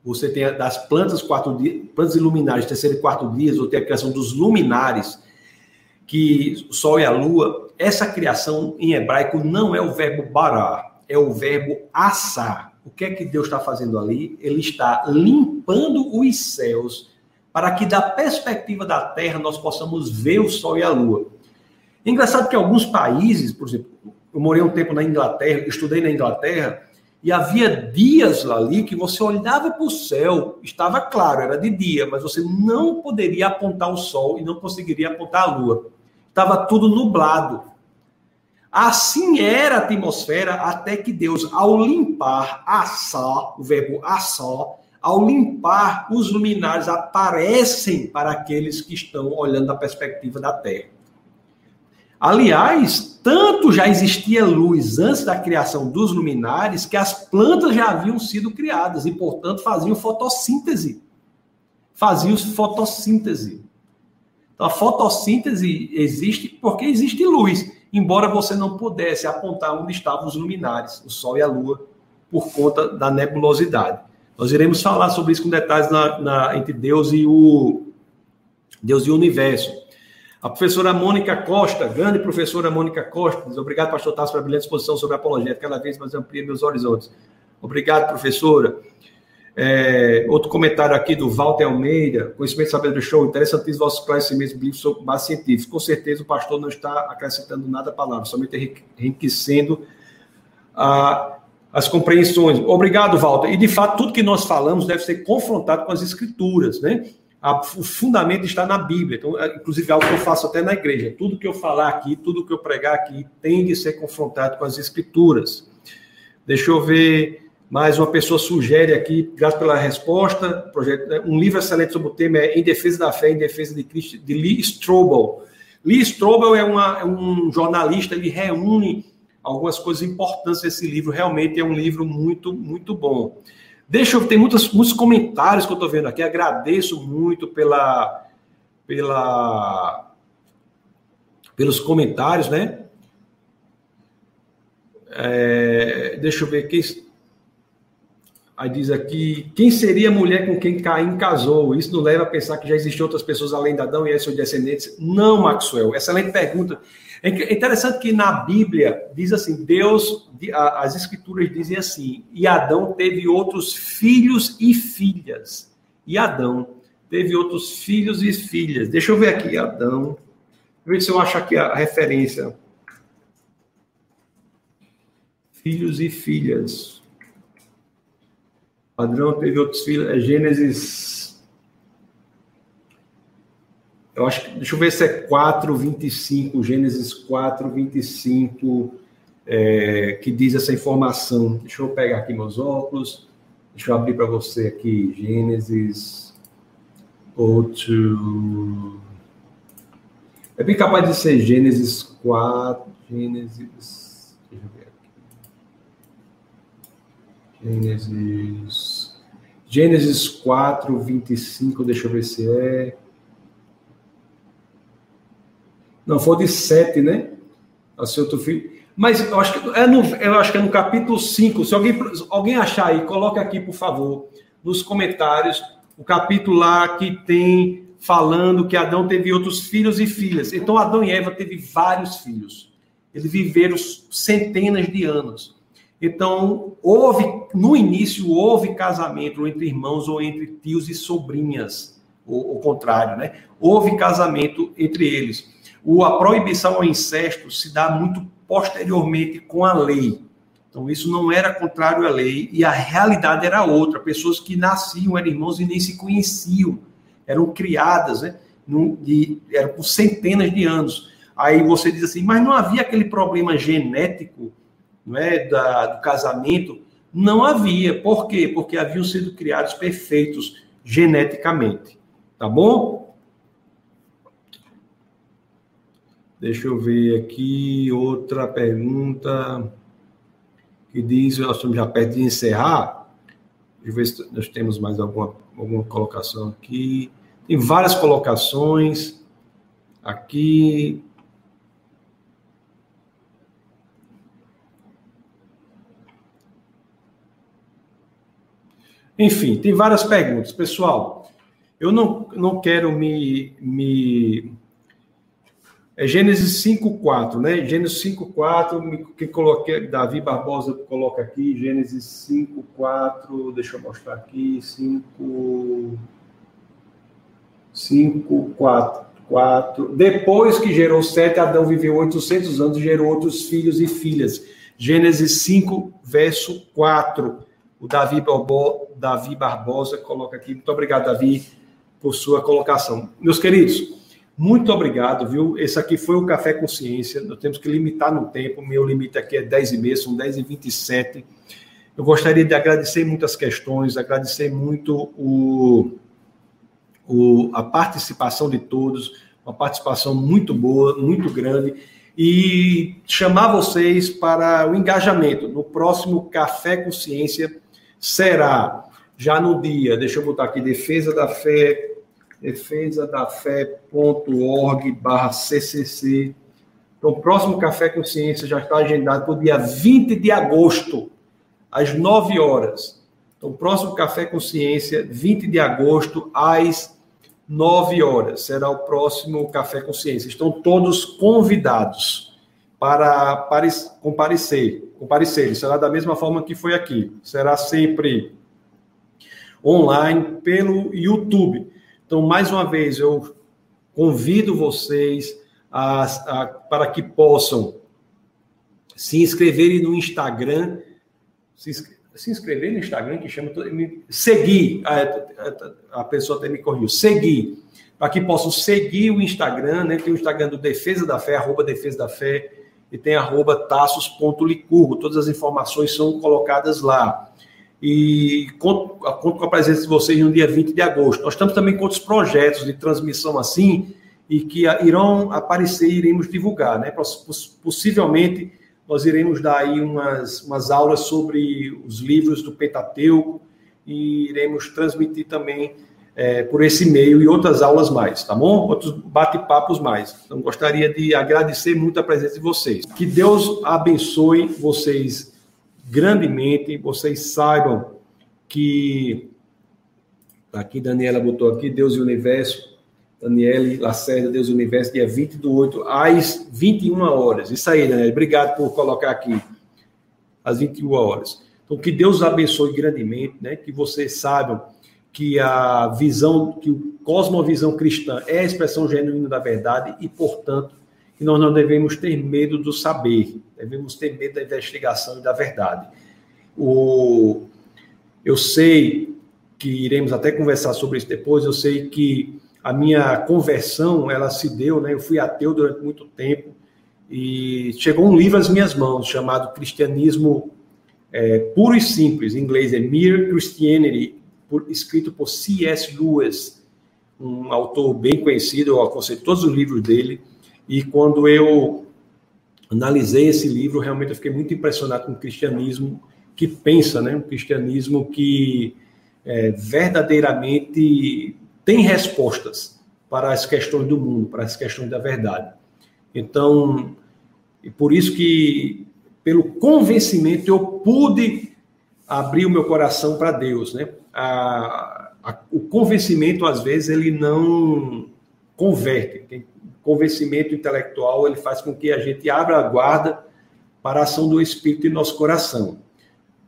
Você tem das plantas, quatro dias, plantas e luminares, terceiro e quarto dias, ou tem a criação dos luminares, que o sol e a lua. Essa criação em hebraico não é o verbo bara, é o verbo assar. O que é que Deus está fazendo ali? Ele está limpando os céus para que, da perspectiva da terra, nós possamos ver o sol e a lua. É engraçado que alguns países, por exemplo, eu morei um tempo na Inglaterra, estudei na Inglaterra, e havia dias ali que você olhava para o céu, estava claro, era de dia, mas você não poderia apontar o sol e não conseguiria apontar a lua. Estava tudo nublado. Assim era a atmosfera até que Deus, ao limpar, assar, o verbo assar, ao limpar, os luminares aparecem para aqueles que estão olhando da perspectiva da Terra. Aliás, tanto já existia luz antes da criação dos luminares que as plantas já haviam sido criadas e, portanto, faziam fotossíntese. Faziam fotossíntese. Então, a fotossíntese existe porque existe luz embora você não pudesse apontar onde estavam os luminares, o Sol e a Lua, por conta da nebulosidade. Nós iremos falar sobre isso com detalhes na, na, entre Deus e o Deus e o universo. A professora Mônica Costa, grande professora Mônica Costa, diz obrigado, pastor Tasso, pela brilhante exposição sobre apologética, cada vez mais amplia meus horizontes. Obrigado, professora. É, outro comentário aqui do Walter Almeida, conhecimento saber do show, interessantíssimo vosso esclarecimento bíblico sobre base científica. Com certeza o pastor não está acrescentando nada à palavra, somente enriquecendo a, as compreensões. Obrigado, Walter. E de fato, tudo que nós falamos deve ser confrontado com as escrituras, né? A, o fundamento está na Bíblia. Então, é, inclusive, algo que eu faço até na igreja. Tudo que eu falar aqui, tudo que eu pregar aqui, tem de ser confrontado com as escrituras. Deixa eu ver. Mais uma pessoa sugere aqui, graças pela resposta, né, um livro excelente sobre o tema é Em Defesa da Fé, em Defesa de Cristo, de Lee Strobel. Lee Strobel é, uma, é um jornalista, ele reúne algumas coisas importantes desse livro, realmente é um livro muito, muito bom. Deixa eu, tem muitos, muitos comentários que eu estou vendo aqui, agradeço muito pela, pela, pelos comentários, né? É, deixa eu ver aqui. Aí diz aqui, quem seria a mulher com quem Caim casou? Isso não leva a pensar que já existem outras pessoas além de Adão e seus descendentes? Não, Maxwell. Excelente pergunta. É, é interessante que na Bíblia diz assim, Deus, as escrituras dizem assim, e Adão teve outros filhos e filhas. E Adão teve outros filhos e filhas. Deixa eu ver aqui, Adão. Deixa eu ver se eu acho aqui a referência. Filhos e filhas. Padrão teve outros filhos. É Gênesis. Eu acho que. Deixa eu ver se é 4, 25. Gênesis 4, 25. É, que diz essa informação. Deixa eu pegar aqui meus óculos. Deixa eu abrir para você aqui. Gênesis. Outro. É bem capaz de ser Gênesis 4. Gênesis. Deixa eu ver. Gênesis. Gênesis 4, 25, deixa eu ver se é. Não, foi de 7, né? A seu outro filho. Mas eu acho que é no, eu acho que é no capítulo 5. Se alguém, alguém achar aí, coloque aqui, por favor, nos comentários, o capítulo lá que tem falando que Adão teve outros filhos e filhas. Então Adão e Eva teve vários filhos. Eles viveram centenas de anos. Então, houve, no início, houve casamento entre irmãos ou entre tios e sobrinhas, o, o contrário, né? Houve casamento entre eles. O, a proibição ao incesto se dá muito posteriormente com a lei. Então, isso não era contrário à lei e a realidade era outra. Pessoas que nasciam, eram irmãos e nem se conheciam, eram criadas, né? no, de, era por centenas de anos. Aí você diz assim, mas não havia aquele problema genético não é, da, do casamento? Não havia. Por quê? Porque haviam sido criados perfeitos geneticamente. Tá bom? Deixa eu ver aqui outra pergunta que diz, nós estamos já perto de encerrar. Deixa eu ver se nós temos mais alguma, alguma colocação aqui. Tem várias colocações aqui. Enfim, tem várias perguntas. Pessoal, eu não, não quero me, me é Gênesis 5.4, né? Gênesis 5.4, que coloquei, Davi Barbosa coloca aqui, Gênesis 5.4, deixa eu mostrar aqui, 5... 5, 4, 4. Depois que gerou sete, Adão viveu 800 anos e gerou outros filhos e filhas. Gênesis 5, verso 4. O Davi, Barbo, Davi Barbosa coloca aqui. Muito obrigado, Davi, por sua colocação. Meus queridos, muito obrigado, viu? Esse aqui foi o Café Consciência. Nós temos que limitar no tempo. Meu limite aqui é 10 e meia, são 10 e 27. Eu gostaria de agradecer muitas questões, agradecer muito o, o, a participação de todos, uma participação muito boa, muito grande, e chamar vocês para o engajamento. No próximo Café Consciência será já no dia, deixa eu botar aqui, Defesa da Fé defesa da fé.org barra CCC. Então, o próximo Café com Ciência já está agendado para o dia 20 de agosto, às 9 horas. Então, o próximo Café com Ciência, 20 de agosto, às 9 horas. Será o próximo Café com Ciência. Estão todos convidados para comparecer. comparecer. Será da mesma forma que foi aqui. Será sempre online pelo YouTube. Então, mais uma vez, eu convido vocês a, a, para que possam se inscreverem no Instagram, se, se inscrever no Instagram, que chama, seguir, a, a pessoa até me corrigiu, seguir, para que possam seguir o Instagram, né? Tem o Instagram do Defesa da Fé, arroba Defesa da Fé, e tem arroba taços.licurgo. Todas as informações são colocadas lá e conto, conto, com a presença de vocês no dia 20 de agosto. Nós estamos também com outros projetos de transmissão assim e que irão aparecer e iremos divulgar, né? Possivelmente nós iremos dar aí umas, umas aulas sobre os livros do Pentateuco e iremos transmitir também é, por esse meio e outras aulas mais, tá bom? Outros bate-papos mais. Então, gostaria de agradecer muito a presença de vocês. Que Deus abençoe vocês grandemente. Vocês saibam que aqui Daniela botou aqui Deus e Universo, Daniele Lacerda, Deus e Universo, dia 20 do 8 às 21 horas. Isso aí, Daniela, obrigado por colocar aqui às 21 horas. Então, que Deus abençoe grandemente, né? Que vocês saibam que a visão, que o cosmovisão cristã é a expressão genuína da verdade e, portanto, nós não devemos ter medo do saber, devemos ter medo da investigação e da verdade. O, eu sei que iremos até conversar sobre isso depois, eu sei que a minha conversão, ela se deu, né? Eu fui ateu durante muito tempo e chegou um livro às minhas mãos chamado Cristianismo é, Puro e Simples, em inglês é Mere Christianity, por, escrito por C.S. Lewis, um autor bem conhecido, eu aconselho todos os livros dele. E quando eu analisei esse livro, realmente eu fiquei muito impressionado com o cristianismo que pensa, né? Um cristianismo que é, verdadeiramente tem respostas para as questões do mundo, para as questões da verdade. Então, e por isso que, pelo convencimento, eu pude abrir o meu coração para Deus, né? A, a, o convencimento, às vezes, ele não converte convencimento intelectual ele faz com que a gente abra a guarda para a ação do Espírito em nosso coração.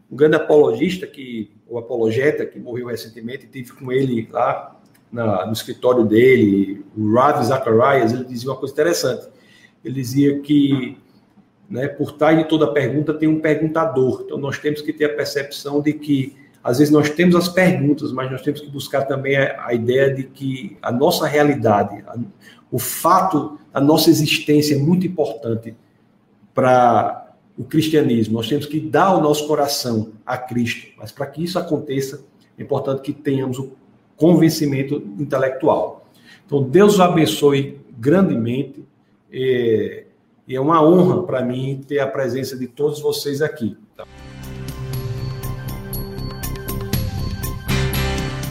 Um grande apologista, que, o apologeta, que morreu recentemente, tive com ele lá na, no escritório dele, o Rav Zacharias, ele dizia uma coisa interessante. Ele dizia que né, por trás de toda pergunta tem um perguntador. Então nós temos que ter a percepção de que às vezes nós temos as perguntas, mas nós temos que buscar também a, a ideia de que a nossa realidade, a, o fato da nossa existência é muito importante para o cristianismo. Nós temos que dar o nosso coração a Cristo, mas para que isso aconteça, é importante que tenhamos o convencimento intelectual. Então, Deus o abençoe grandemente. E é uma honra para mim ter a presença de todos vocês aqui.